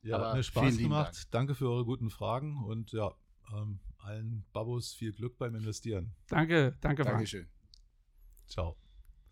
Ja, Aber hat mir Spaß gemacht. Danke für eure guten Fragen und ja, ähm, allen Babos viel Glück beim Investieren. Danke, danke, Frank. Dankeschön. Ciao.